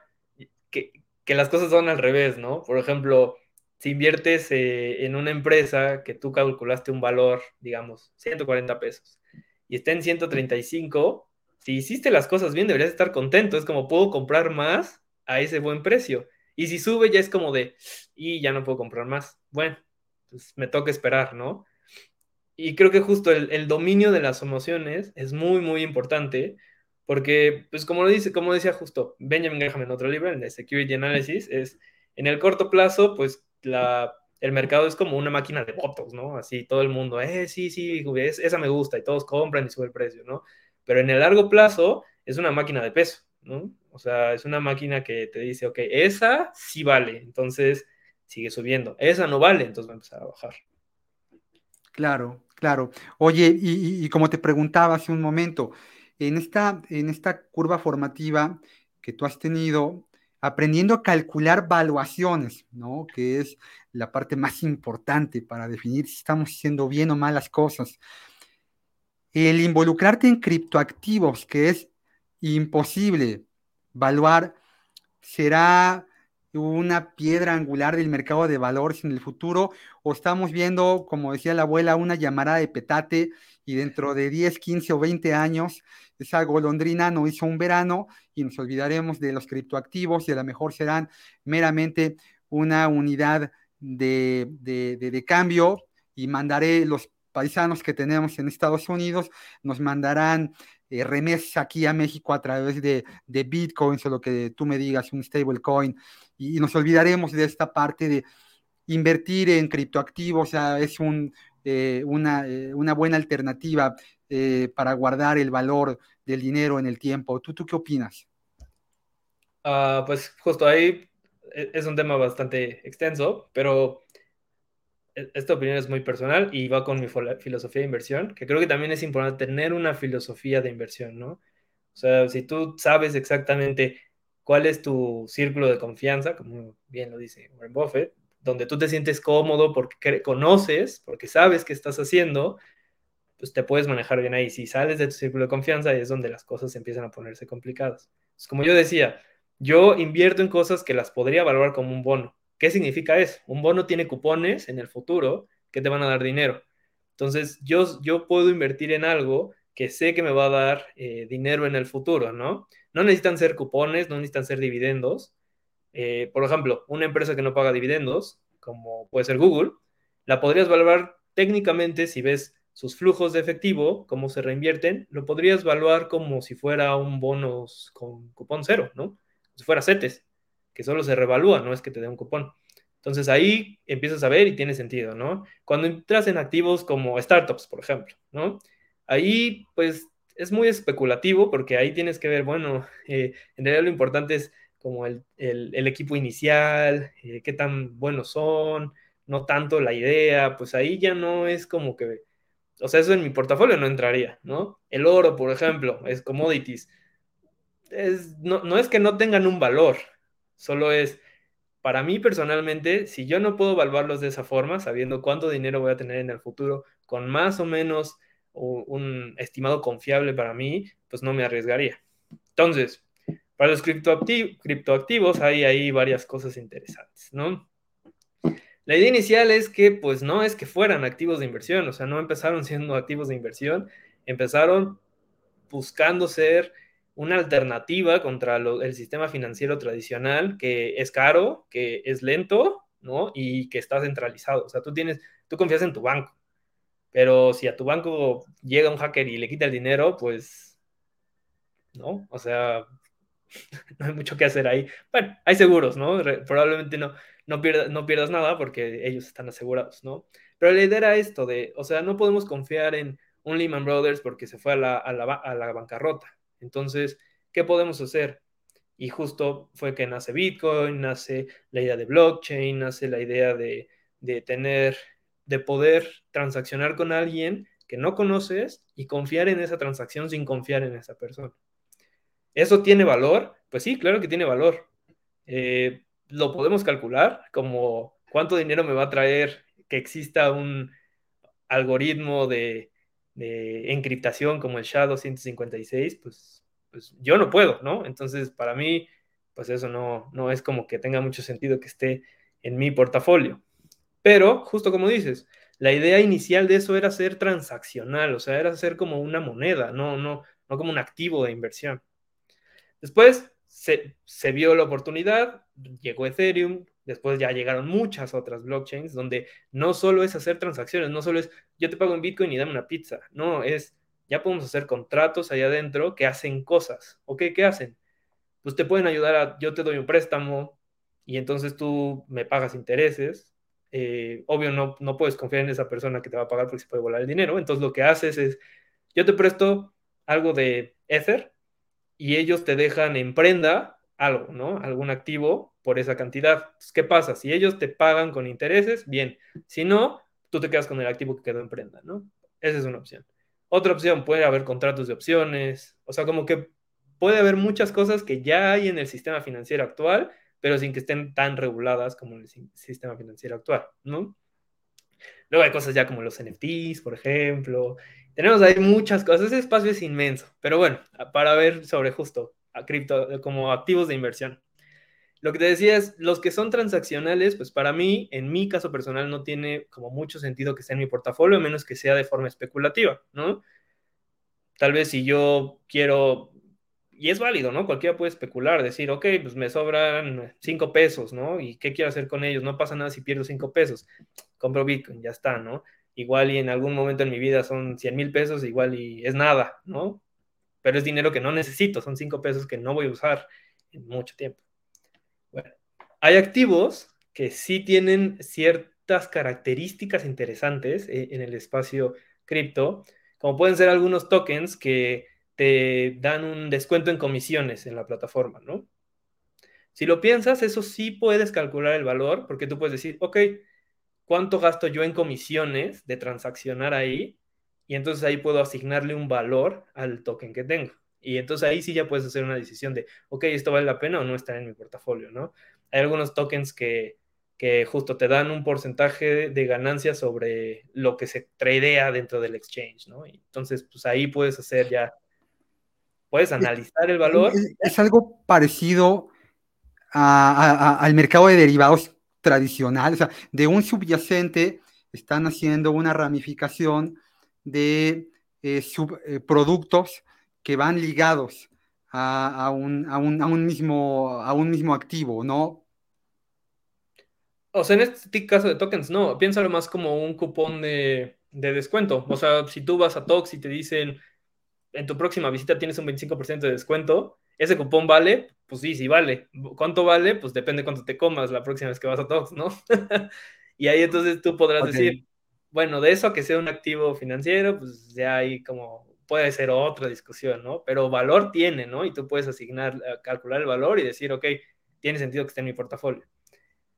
que, que las cosas son al revés, ¿no? Por ejemplo, si inviertes eh, en una empresa que tú calculaste un valor, digamos, 140 pesos, y está en 135, si hiciste las cosas bien, deberías estar contento. Es como, puedo comprar más a ese buen precio. Y si sube ya es como de, y ya no puedo comprar más. Bueno, pues me toca esperar, ¿no? Y creo que justo el, dominio de las emociones es muy, muy importante, porque, pues como lo dice, como decía justo Benjamin Graham en otro libro, en el Security Analysis, es en el corto plazo, pues la, el mercado es como una máquina de votos, ¿no? Así todo el mundo, eh, sí, sí, esa me gusta y todos compran y sube el precio, ¿no? Pero en el largo plazo es una máquina de peso, ¿no? O sea, es una máquina que te dice, ok, esa sí vale, entonces sigue subiendo. Esa no vale, entonces va a empezar a bajar. Claro, claro. Oye, y, como te preguntaba hace un momento, en esta, en esta curva formativa que tú has tenido, aprendiendo a calcular valuaciones, ¿no? Que es la parte más importante para definir si estamos haciendo bien o mal las cosas. El involucrarte en criptoactivos, que es imposible Valuar será una piedra angular del mercado de valores en el futuro o estamos viendo, como decía la abuela, una llamada de petate y dentro de 10, 15 o 20 años esa golondrina no hizo un verano y nos olvidaremos de los criptoactivos y a lo mejor serán meramente una unidad de, de cambio y mandaré los paisanos que tenemos en Estados Unidos, nos mandarán eh, remesas aquí a México a través de, de bitcoins o lo que tú me digas, un stablecoin, y, y nos olvidaremos de esta parte de invertir en criptoactivos, o sea, es eh, una, eh, una, buena alternativa para guardar el valor del dinero en el tiempo. ¿Tú, qué opinas? Uh, pues justo ahí e, es un tema bastante extenso, pero esta opinión es muy personal y va con mi filosofía de inversión, que creo que también es importante tener una filosofía de inversión, ¿no? O sea, si tú sabes exactamente cuál es tu círculo de confianza, como bien lo dice Warren Buffett, donde tú te sientes cómodo porque conoces, porque sabes qué estás haciendo, pues te puedes manejar bien ahí. Si sales de tu círculo de confianza, es donde las cosas empiezan a ponerse complicadas. Es como yo decía, yo invierto en cosas que las podría valorar como un bono ¿Qué significa eso? Un bono tiene cupones en el futuro que te van a dar dinero. Entonces, yo, yo puedo invertir en algo que sé que me va a dar eh, dinero en el futuro, ¿no? No necesitan ser cupones, no necesitan ser dividendos. Eh, por ejemplo, una empresa que no paga dividendos, como puede ser Google, la podrías valorar técnicamente si ves sus flujos de efectivo, cómo se reinvierten, lo podrías evaluar como si fuera un bono con cupón cero, ¿no? Si fuera CETES que solo se revalúa, no es que te dé un cupón. Entonces ahí empiezas a ver y tiene sentido, ¿no? Cuando entras en activos como startups, por ejemplo, ¿no? Ahí pues es muy especulativo porque ahí tienes que ver, bueno, (laughs) eh, en realidad lo importante es como el, equipo inicial, eh, qué tan buenos son, no tanto la idea, pues ahí ya no es como que, o sea, eso en mi portafolio no entraría, ¿no? El oro, por ejemplo, es commodities. Es, no, no es que no tengan un valor, Solo es, para mí personalmente, si yo no puedo evaluarlos de esa forma, sabiendo cuánto dinero voy a tener en el futuro, con más o menos un estimado confiable para mí, pues no me arriesgaría. Entonces, Para los criptoactivos hay ahí varias cosas interesantes, ¿no? La idea inicial es que, pues, no es que fueran activos de inversión, o sea, no empezaron siendo activos de inversión, empezaron buscando ser una alternativa contra el sistema financiero tradicional que es caro, que es lento, ¿no? Y que está centralizado. O sea, tú tienes, tú confías en tu banco, pero si a tu banco llega un hacker y le quita el dinero, pues, ¿no? O sea, (laughs) no hay mucho que hacer ahí. Bueno, hay seguros, ¿no? probablemente no, no, pierdas nada porque ellos están asegurados, ¿no? Pero la idea era esto de, o sea, no podemos confiar en un Lehman Brothers porque se fue a la, a la bancarrota. Entonces, ¿qué podemos hacer? Y justo fue que nace Bitcoin, nace la idea de blockchain, nace la idea de, tener, de poder transaccionar con alguien que no conoces y confiar en esa transacción sin confiar en esa persona. ¿Eso tiene valor? Pues sí, claro que tiene valor. Eh, lo podemos calcular como cuánto dinero me va a traer que exista un algoritmo de, de encriptación como el SHA-256, pues, pues yo no puedo, ¿no? Entonces, para mí, pues eso no, no es como que tenga mucho sentido que esté en mi portafolio. Pero, justo como dices, la idea inicial de eso era ser transaccional, o sea, era ser como una moneda, no, no, no como un activo de inversión. Después se, se vio la oportunidad, llegó Ethereum, Después ya llegaron muchas otras blockchains donde no solo es hacer transacciones, no solo es yo te pago en Bitcoin y dame una pizza. No, es ya podemos hacer contratos allá adentro que hacen cosas. ¿Ok? ¿Qué hacen? Pues te pueden ayudar a, yo te doy un préstamo y entonces tú me pagas intereses. Eh, obvio, no, no puedes confiar en esa persona que te va a pagar porque se puede volar el dinero. Entonces lo que haces es, yo te presto algo de Ether y ellos te dejan en prenda algo, ¿no? Algún activo por esa cantidad. ¿Qué pasa? Si ellos te pagan con intereses, bien. Si no, tú te quedas con el activo que quedó en prenda, ¿no? Esa es una opción. Otra opción, puede haber contratos de opciones, o sea, como que puede haber muchas cosas que ya hay en el sistema financiero actual, pero sin que estén tan reguladas como en el sistema financiero actual, ¿no? Luego hay cosas ya como los NFTs, por ejemplo. Tenemos ahí muchas cosas. Ese espacio es inmenso. Pero bueno, para ver sobre justo a cripto como activos de inversión. Lo que te decía es, los que son transaccionales, pues para mí, en mi caso personal, no tiene como mucho sentido que esté en mi portafolio, a menos que sea de forma especulativa, ¿no? Tal vez si yo quiero, y es válido, ¿no? Cualquiera puede especular, decir, ok, pues me sobran cinco pesos, ¿no? ¿Y qué quiero hacer con ellos? No pasa nada si pierdo cinco pesos. Compro Bitcoin, ya está, ¿no? Igual y en algún momento en mi vida son 100 mil pesos, igual y es nada, ¿no? Pero es dinero que no necesito, son cinco pesos que no voy a usar en mucho tiempo. Hay activos que sí tienen ciertas características interesantes eh, en el espacio cripto, como pueden ser algunos tokens que te dan un descuento en comisiones en la plataforma, ¿no? Si lo piensas, eso sí puedes calcular el valor, porque tú puedes decir, ok, ¿cuánto gasto yo en comisiones de transaccionar ahí? Y entonces ahí puedo asignarle un valor al token que tengo. Y entonces ahí sí ya puedes hacer una decisión de, ok, esto vale la pena o no está en mi portafolio, ¿no? Hay algunos tokens que, que justo te dan un porcentaje de ganancia sobre lo que se tradea dentro del exchange, ¿no? entonces, pues ahí puedes hacer ya, puedes analizar el valor. Es, algo parecido al mercado de derivados tradicional, o sea, de un subyacente están haciendo una ramificación de eh, subproductos que van ligados a, un, mismo, a un mismo activo, ¿no? O sea, en este caso de tokens, no, piénsalo más como un cupón de, descuento. O sea, si tú vas a Tox y te dicen, en tu próxima visita tienes un 25% de descuento, ese cupón vale, pues sí, sí vale. ¿Cuánto vale? Pues depende cuánto te comas la próxima vez que vas a Tox, ¿no? (laughs) y ahí entonces tú podrás decir, bueno, de eso que sea un activo financiero, pues ya hay como puede ser otra discusión, ¿no? Pero valor tiene, ¿no? Y tú puedes asignar, eh, calcular el valor y decir, ok, tiene sentido que esté en mi portafolio.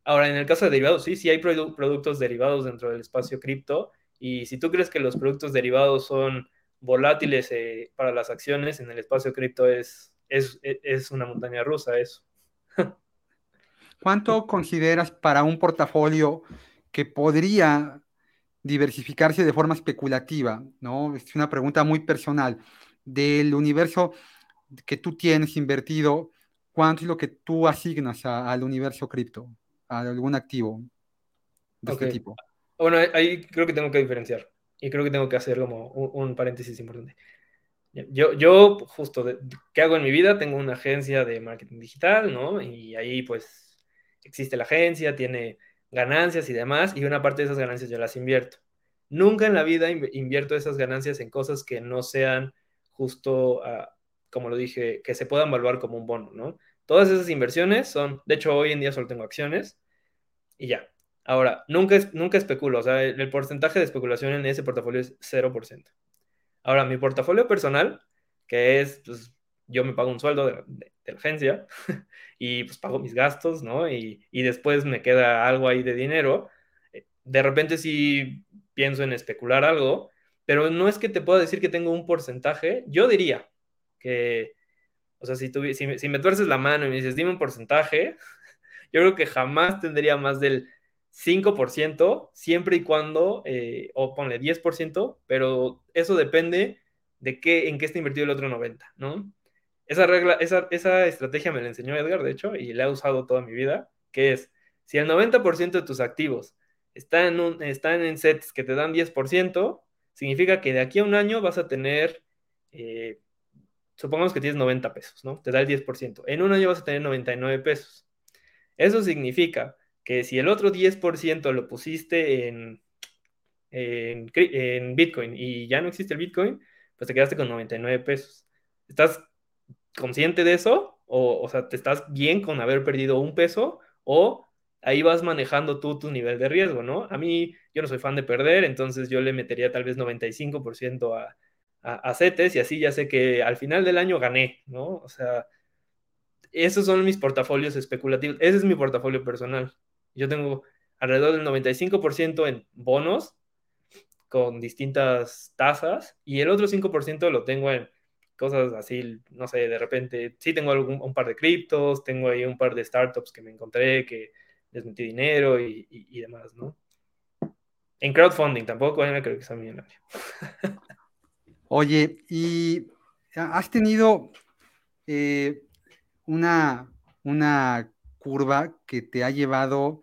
Ahora, en el caso de derivados, sí, sí hay productos derivados dentro del espacio cripto. Y si tú crees que los productos derivados son volátiles eh, para las acciones, en el espacio cripto es, es, es una montaña rusa eso. (laughs) ¿Cuánto consideras para un portafolio que podría diversificarse de forma especulativa? ¿no? Es una pregunta muy personal. Del universo que tú tienes invertido, cuánto es lo que tú asignas al universo cripto, a algún activo de este tipo. Bueno, ahí creo que tengo que diferenciar y creo que tengo que hacer como un, paréntesis importante. Yo, yo justo, ¿qué hago en mi vida? Tengo una agencia de marketing digital, ¿no? Y ahí pues existe la agencia, tiene ganancias y demás, y una parte de esas ganancias yo las invierto. Nunca en la vida invierto esas ganancias en cosas que no sean justo, ah, como lo dije, que se puedan evaluar como un bono, ¿no? Todas esas inversiones son, de hecho hoy en día solo tengo acciones y ya. Ahora, nunca, nunca especulo, o sea, el, porcentaje de especulación en ese portafolio es 0%. Ahora, mi portafolio personal, que es, pues, yo me pago un sueldo de, la agencia (laughs) y pues pago mis gastos, ¿no? Y, y, después me queda algo ahí de dinero. De repente sí pienso en especular algo, pero no es que te pueda decir que tengo un porcentaje. Yo diría que, o sea, si, si, me tuerces la mano y me dices, dime un porcentaje, (laughs) yo creo que jamás tendría más del 5%, siempre y cuando, eh, o ponle 10%, pero eso depende de qué, en qué está invertido el otro 90%, ¿no? Esa regla, esa, esa estrategia me la enseñó Edgar, de hecho, y la he usado toda mi vida, que es, si el 90% de tus activos están en, están en sets que te dan 10%, significa que de aquí a un año vas a tener, eh, supongamos que tienes 90 pesos, ¿no? Te da el 10%. En un año vas a tener 99 pesos. Eso significa que si el otro 10% lo pusiste en, en, en, Bitcoin y ya no existe el Bitcoin, pues te quedaste con 99 pesos. ¿Estás consciente de eso? O, o sea, ¿te estás bien con haber perdido un peso? ¿O ahí vas manejando tú tu nivel de riesgo, ¿no? A mí, yo no soy fan de perder, entonces yo le metería tal vez 95% a, a, CETES y así ya sé que al final del año gané, ¿no? O sea, esos son mis portafolios especulativos, ese es mi portafolio personal. Yo tengo alrededor del 95% en bonos con distintas tasas y el otro 5% lo tengo en cosas así, no sé, de repente, sí tengo algún, un par de criptos, tengo ahí un par de startups que me encontré que les metí dinero y, demás, ¿no? En crowdfunding tampoco, creo que sea millonario. (laughs) Oye, ¿y has tenido eh, una, una curva que te ha llevado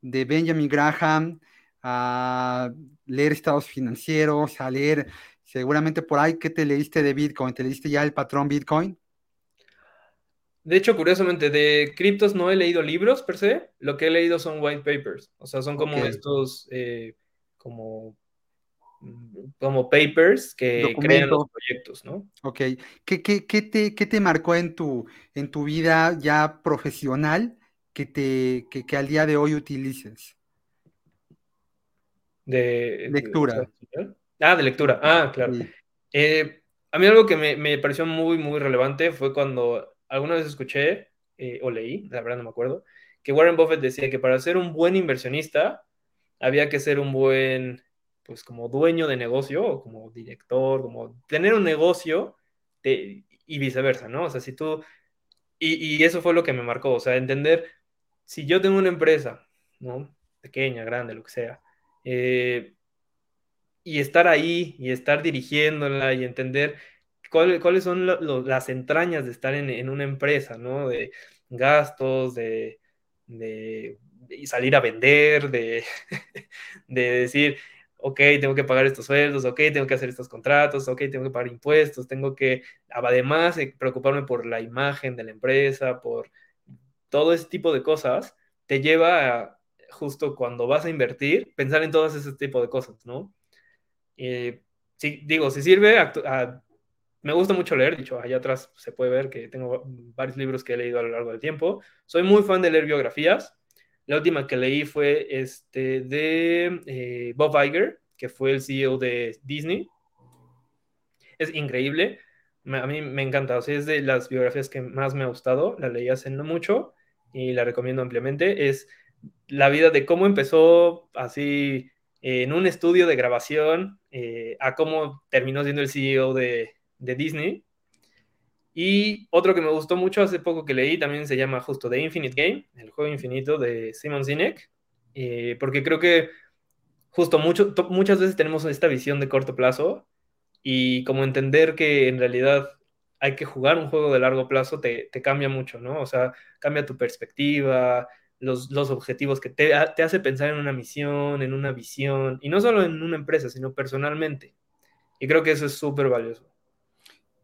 de Benjamin Graham a leer estados financieros, a leer seguramente por ahí que te leíste de Bitcoin, te leíste ya el patrón Bitcoin. De hecho, curiosamente, de criptos no he leído libros per se, lo que he leído son white papers, o sea, son como estos, eh, como, como papers que crean los proyectos, ¿no? Ok, ¿Qué, qué, qué, te, qué te marcó en tu, en tu vida ya profesional que, te, que, al día de hoy utilices? De lectura. Ah, de lectura, ah, claro. Eh, a mí algo que me, me pareció muy, muy relevante fue cuando alguna vez escuché eh, o leí, la verdad no me acuerdo, que Warren Buffett decía que para ser un buen inversionista había que ser un buen, pues como dueño de negocio o como director, como tener un negocio y viceversa, ¿no? O sea, si tú, y, eso fue lo que me marcó, o sea, entender, si yo tengo una empresa, ¿no? Pequeña, grande, lo que sea, eh, y estar ahí y estar dirigiéndola y entender cuáles son las entrañas de estar en, una empresa, ¿no? De gastos, de, salir a vender, (laughs) de, decir, ok, tengo que pagar estos sueldos, ok, tengo que hacer estos contratos, ok, tengo que pagar impuestos, tengo que, además, preocuparme por la imagen de la empresa, por todo ese tipo de cosas, te lleva a, justo cuando vas a invertir, pensar en todos ese tipo de cosas, ¿no? Eh, sí, digo, si sirve a me gusta mucho leer, dicho, allá atrás se puede ver que tengo varios libros que he leído a lo largo del tiempo. Soy muy fan de leer biografías. La última que leí fue este de eh, Bob Iger, que fue el CEO de Disney. Es increíble. a mí me encanta. O sea, es de las biografías que más me ha gustado. La leí hace no mucho y la recomiendo ampliamente. Es la vida de cómo empezó así en un estudio de grabación eh, a cómo terminó siendo el CEO de, de Disney. Y otro que me gustó mucho hace poco que leí también se llama justo The Infinite Game, el juego infinito de Simon Sinek, eh, porque creo que justo mucho, muchas veces tenemos esta visión de corto plazo y como entender que en realidad hay que jugar un juego de largo plazo, te, cambia mucho, ¿no? O sea, cambia tu perspectiva, los, objetivos que te, te, hace pensar en una misión, en una visión, y no solo en una empresa, sino personalmente. Y creo que eso es súper valioso.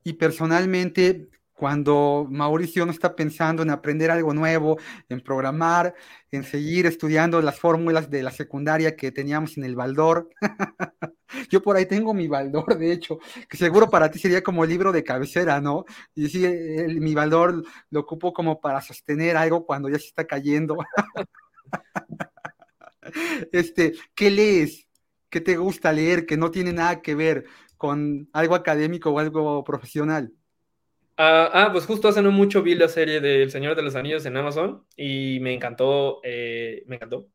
Y personalmente, cuando Mauricio no está pensando en aprender algo nuevo, en programar, en seguir estudiando las fórmulas de la secundaria que teníamos en el Baldor. (laughs) Yo por ahí tengo mi Baldor, de hecho, que seguro para ti sería como libro de cabecera, ¿no? Y sí, mi Baldor lo ocupo como para sostener algo cuando ya se está cayendo. (laughs) este, ¿qué lees? ¿Qué te gusta leer que no tiene nada que ver con algo académico o algo profesional? Ah, ah, pues justo hace no mucho vi la serie del Señor de los Anillos en Amazon y me encantó, eh, me encantó.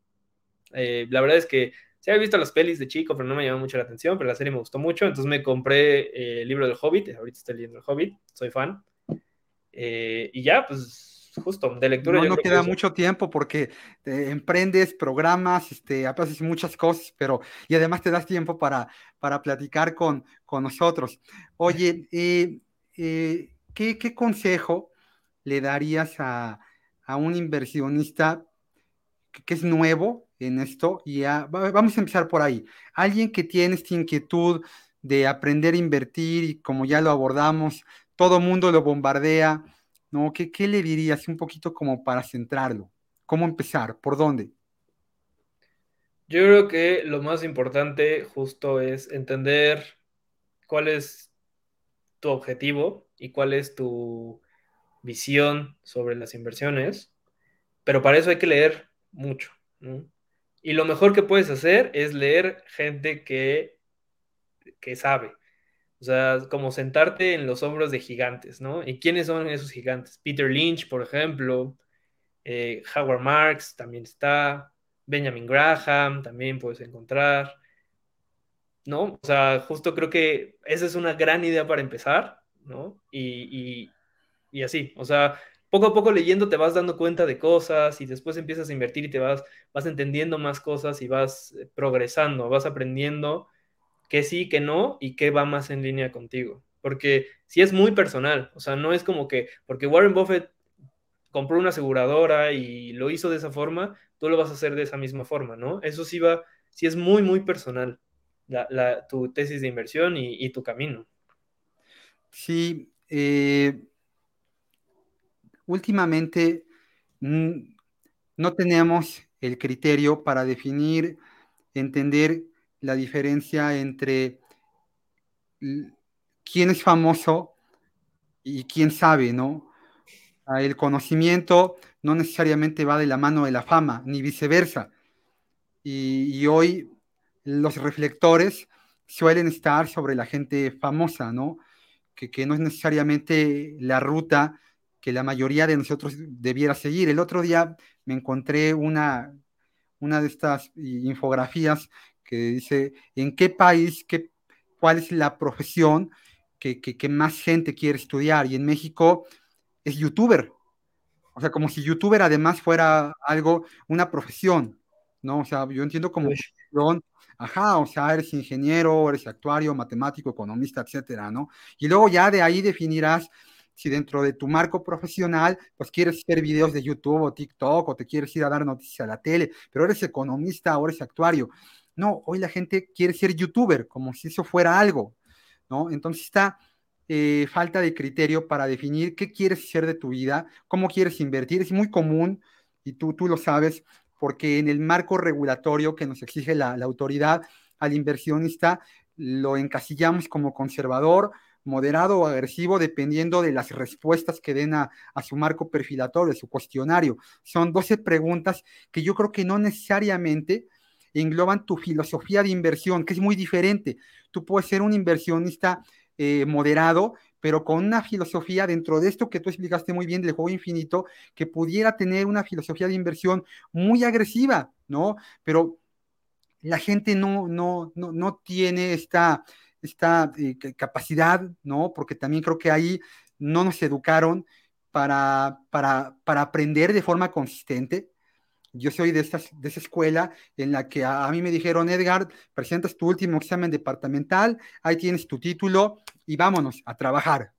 Eh, la verdad es que sí había visto las pelis de chico, pero no me llamó mucho la atención, pero la serie me gustó mucho, entonces me compré eh, el libro del Hobbit, ahorita estoy leyendo el Hobbit, soy fan. y ya, pues justo, de lectura. No, no queda mucho tiempo porque emprendes, programas, este, haces muchas cosas, pero y además te das tiempo para, para platicar con, con nosotros. Oye, eh, ¿qué, consejo le darías a, un inversionista que, es nuevo en esto? Y vamos a empezar por ahí. Alguien que tiene esta inquietud de aprender a invertir y como ya lo abordamos, todo mundo lo bombardea, ¿no? ¿Qué, ¿Qué le dirías un poquito como para centrarlo? ¿Cómo empezar? ¿Por dónde? Yo creo que lo más importante justo es entender cuál es tu objetivo y cuál es tu visión sobre las inversiones, pero para eso hay que leer mucho. Y lo mejor que puedes hacer es leer gente que, que sabe. O sea, como sentarte en los hombros de gigantes, ¿no? ¿Y quiénes son esos gigantes? Peter Lynch, por ejemplo, eh, Howard Marks también está, Benjamin Graham también puedes encontrar, ¿no? O sea, justo creo que esa es una gran idea para empezar, ¿no? Y, así, o sea, poco a poco leyendo te vas dando cuenta de cosas y después empiezas a invertir y te vas, vas entendiendo más cosas y vas eh, progresando, vas aprendiendo que sí, que no y qué va más en línea contigo. Porque si es muy personal, o sea, no es como que, porque Warren Buffett compró una aseguradora y lo hizo de esa forma, tú lo vas a hacer de esa misma forma, ¿no? Eso sí va, sí es muy, muy personal tu tesis de inversión y, tu camino. Sí, eh, últimamente mm, no tenemos el criterio para definir, entender la diferencia entre quién es famoso y quién sabe, ¿no? Ah, el conocimiento no necesariamente va de la mano de la fama, ni viceversa. y hoy los reflectores suelen estar sobre la gente famosa, ¿no? Que, no es necesariamente la ruta que la mayoría de nosotros debiera seguir. El otro día me encontré una, una de estas infografías que dice en qué país, qué, cuál es la profesión que, que, más gente quiere estudiar. Y en México es youtuber. O sea, como si youtuber además fuera algo, una profesión, ¿no? O sea, yo entiendo como ajá, o sea, eres ingeniero, eres actuario, matemático, economista, etcétera, ¿no? Y luego ya de ahí definirás si dentro de tu marco profesional, pues quieres hacer videos de YouTube o TikTok o te quieres ir a dar noticias a la tele, pero eres economista o eres actuario. No, hoy la gente quiere ser youtuber, como si eso fuera algo, ¿no? Entonces está eh, falta de criterio para definir qué quieres hacer de tu vida, cómo quieres invertir. Es muy común, y tú, tú lo sabes, porque en el marco regulatorio que nos exige la, autoridad al inversionista lo encasillamos como conservador, moderado o agresivo, dependiendo de las respuestas que den a, su marco perfilatorio, su cuestionario. Son 12 preguntas que yo creo que no necesariamente engloban tu filosofía de inversión, que es muy diferente. Tú puedes ser un inversionista eh, moderado, pero con una filosofía dentro de esto que tú explicaste muy bien del juego infinito, que pudiera tener una filosofía de inversión muy agresiva, ¿no? Pero la gente no, no, no, no tiene esta, esta eh, capacidad, ¿no? Porque también creo que ahí no nos educaron para, para, para aprender de forma consistente. Yo soy de, de esa escuela en la que a, a, mí me dijeron, Edgar, presentas tu último examen departamental, ahí tienes tu título y vámonos a trabajar.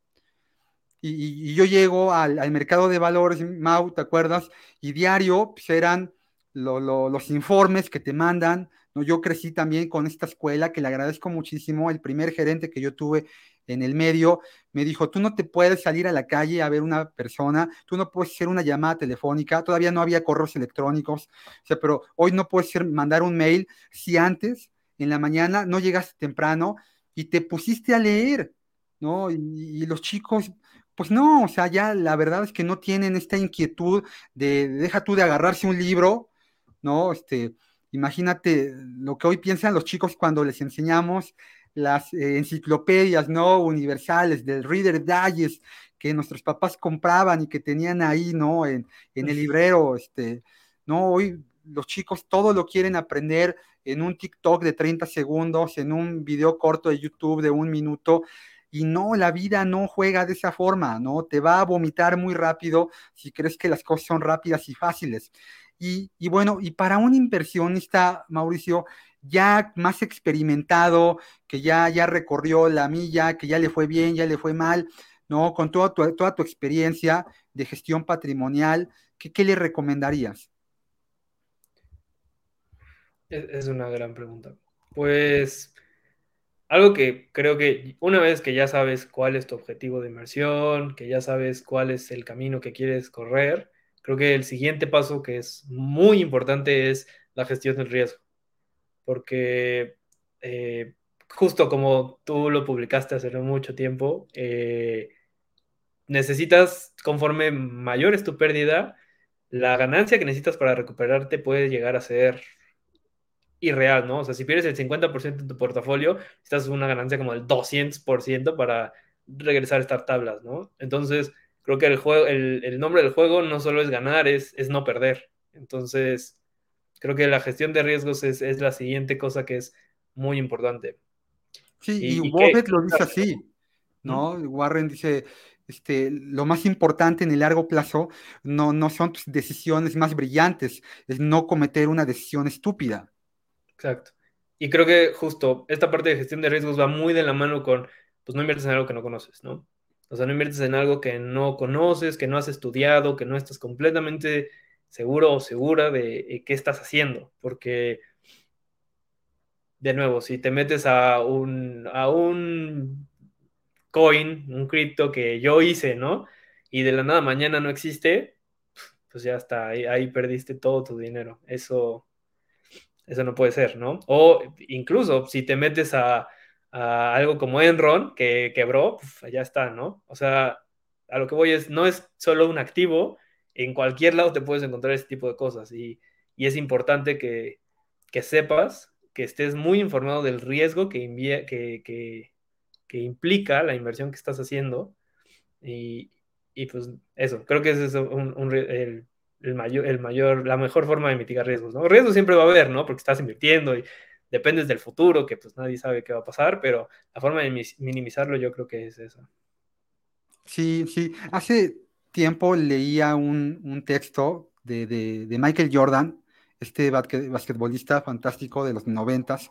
y, yo llego al, mercado de valores, Mau, ¿te acuerdas? Y diario pues, eran los informes que te mandan, ¿no? Yo crecí también con esta escuela que le agradezco muchísimo. El primer gerente que yo tuve en el medio me dijo, tú no te puedes salir a la calle a ver una persona, tú no puedes hacer una llamada telefónica, todavía no había correos electrónicos, o sea, pero hoy no puedes mandar un mail si antes, en la mañana, no llegaste temprano y te pusiste a leer, ¿no? y los chicos pues no, o sea, ya la verdad es que no tienen esta inquietud de, deja tú de agarrarse un libro, ¿no? Este, imagínate lo que hoy piensan los chicos cuando les enseñamos las eh, enciclopedias, ¿no? Universales del Reader Digest que nuestros papás compraban y que tenían ahí, ¿no? En, en el librero, este, ¿no? Hoy los chicos todo lo quieren aprender en un TikTok de 30 segundos, en un video corto de YouTube de un minuto, y no, la vida no juega de esa forma, ¿no? Te va a vomitar muy rápido si crees que las cosas son rápidas y fáciles. Y, bueno, y para un inversionista, Mauricio, ya más experimentado, que ya, ya recorrió la milla, que ya le fue bien, ya le fue mal, ¿no? Con toda tu, toda tu experiencia de gestión patrimonial, ¿qué, qué le recomendarías? Es una gran pregunta. Pues algo que creo que una vez que ya sabes cuál es tu objetivo de inversión, que ya sabes cuál es el camino que quieres correr, creo que el siguiente paso que es muy importante es la gestión del riesgo. Porque eh, justo como tú lo publicaste hace mucho tiempo, eh, necesitas, conforme mayor es tu pérdida, la ganancia que necesitas para recuperarte puede llegar a ser irreal, ¿no? O sea, si pierdes el 50% de tu portafolio, estás una ganancia como del 200% para regresar a estas tablas, ¿no? Entonces, creo que el, juego, el, nombre del juego no solo es ganar, es, es no perder. Entonces, creo que la gestión de riesgos es, la siguiente cosa que es muy importante. Sí, y, y lo dice así, ¿no? Warren dice, este, lo más importante en el largo plazo no, no son tus decisiones más brillantes, es no cometer una decisión estúpida. Exacto. Y creo que justo esta parte de gestión de riesgos va muy de la mano con, pues no inviertes en algo que no conoces, ¿no? O sea, no inviertes en algo que no conoces, que no has estudiado, que no estás completamente seguro o segura de qué estás haciendo, porque de nuevo, si te metes a un, a un coin, un cripto que yo hice, ¿no? Y de la nada mañana no existe, pues ya está, ahí perdiste todo tu dinero. Eso, eso no puede ser, ¿no? O incluso si te metes a, algo como Enron, que quebró, ya está, ¿no? O sea, a lo que voy es, no es solo un activo, en cualquier lado te puedes encontrar ese tipo de cosas y, es importante que, sepas, que estés muy informado del riesgo que, que, que, implica la inversión que estás haciendo y, pues eso, creo que ese es un, el, el mayor, el mayor, la mejor forma de mitigar riesgos, ¿no? Riesgos siempre va a haber, ¿no? Porque estás invirtiendo y dependes del futuro, que pues nadie sabe qué va a pasar, pero la forma de minimizarlo yo creo que es esa. Sí, sí. Hace tiempo leía un, texto de, Michael Jordan, este basquetbolista fantástico de los noventas,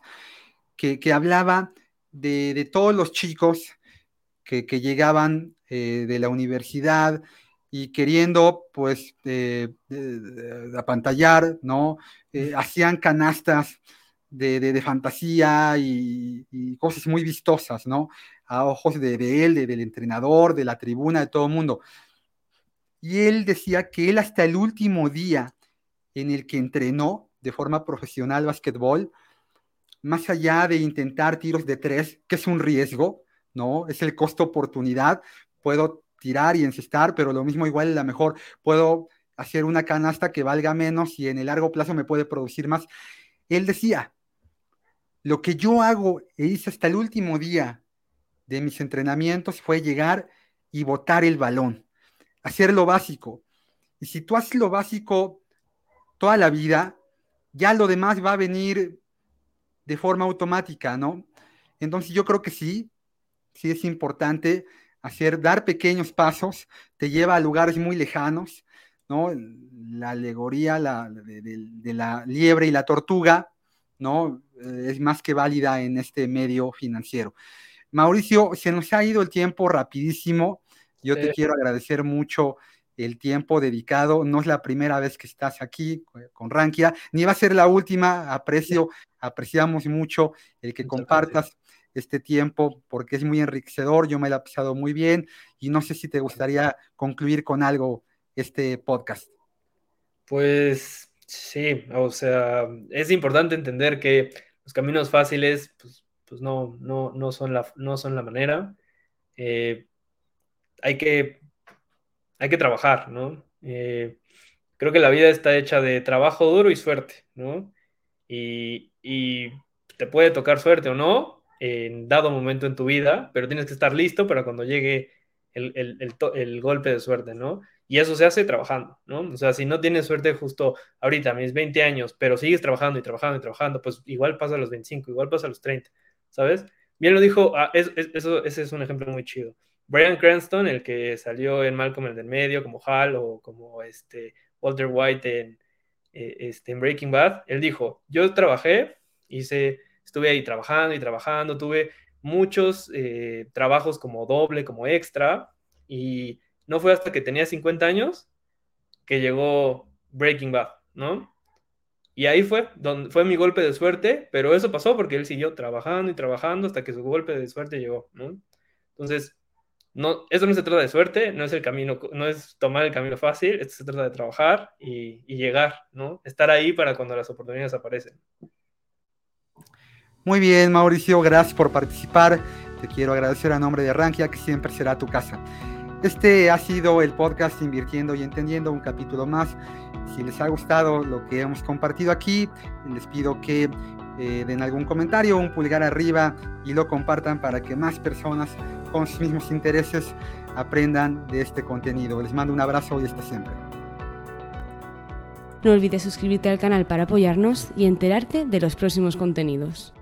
que, que hablaba de, todos los chicos que, llegaban eh, de la universidad y queriendo pues eh, apantallar, ¿no? Eh, hacían canastas de, fantasía y, cosas muy vistosas, ¿no? A ojos de, él, del entrenador, de la tribuna, de todo el mundo. Y él decía que él hasta el último día en el que entrenó de forma profesional básquetbol, más allá de intentar tiros de tres, que es un riesgo, ¿no? Es el costo oportunidad. Puedo tirar y encestar, pero lo mismo igual la mejor puedo hacer una canasta que valga menos y en el largo plazo me puede producir más. Él decía, lo que yo hago e hice hasta el último día de mis entrenamientos fue llegar y botar el balón, hacer lo básico. Y si tú haces lo básico toda la vida, ya lo demás va a venir de forma automática, ¿no? Entonces yo creo que sí, sí es importante hacer, dar pequeños pasos, te lleva a lugares muy lejanos, ¿no? La alegoría de, la liebre y la tortuga, ¿no? Es más que válida en este medio financiero. Mauricio, se nos ha ido el tiempo rapidísimo. Yo te quiero agradecer mucho el tiempo dedicado. No es la primera vez que estás aquí con Rankia, ni va a ser la última. Aprecio, apreciamos mucho el que compartas este tiempo porque es muy enriquecedor. Yo me he pasado muy bien y no sé si te gustaría concluir con algo este podcast. Pues sí, o sea, es importante entender que los caminos fáciles, pues, pues no, no, no, son la, no son la manera. Eh, hay que hay que trabajar, ¿no? Eh, creo que la vida está hecha de trabajo duro y suerte, ¿no? Y, te puede tocar suerte o no en dado momento en tu vida, pero tienes que estar listo para cuando llegue el, golpe de suerte, ¿no? Y eso se hace trabajando, ¿no? O sea, si no tienes suerte justo ahorita, mis 20 años, pero sigues trabajando y trabajando y trabajando, pues igual pasa a los 25, igual pasa a los 30, ¿sabes? Bien lo dijo, ah, eso, ese es un ejemplo muy chido. Brian Cranston, el que salió en Malcolm el del medio, como Hal o como este Walter White en, eh, este, en Breaking Bad, él dijo, yo trabajé, hice, estuve ahí trabajando y trabajando, tuve muchos eh, trabajos como doble, como extra, y no fue hasta que tenía 50 años que llegó Breaking Bad, ¿no? Y ahí fue, donde fue mi golpe de suerte, pero eso pasó porque él siguió trabajando y trabajando hasta que su golpe de suerte llegó, ¿no? Entonces, no, eso no se trata de suerte, no es el camino, no es tomar el camino fácil, esto se trata de trabajar y, llegar, ¿no? Estar ahí para cuando las oportunidades aparecen. Muy bien, Mauricio, gracias por participar. Te quiero agradecer a nombre de Rankia, que siempre será tu casa. Este ha sido el podcast Invirtiendo y Entendiendo, un capítulo más. Si les ha gustado lo que hemos compartido aquí, les pido que eh, den algún comentario, un pulgar arriba y lo compartan para que más personas con sus mismos intereses aprendan de este contenido. Les mando un abrazo y hasta siempre. No olvides suscribirte al canal para apoyarnos y enterarte de los próximos contenidos.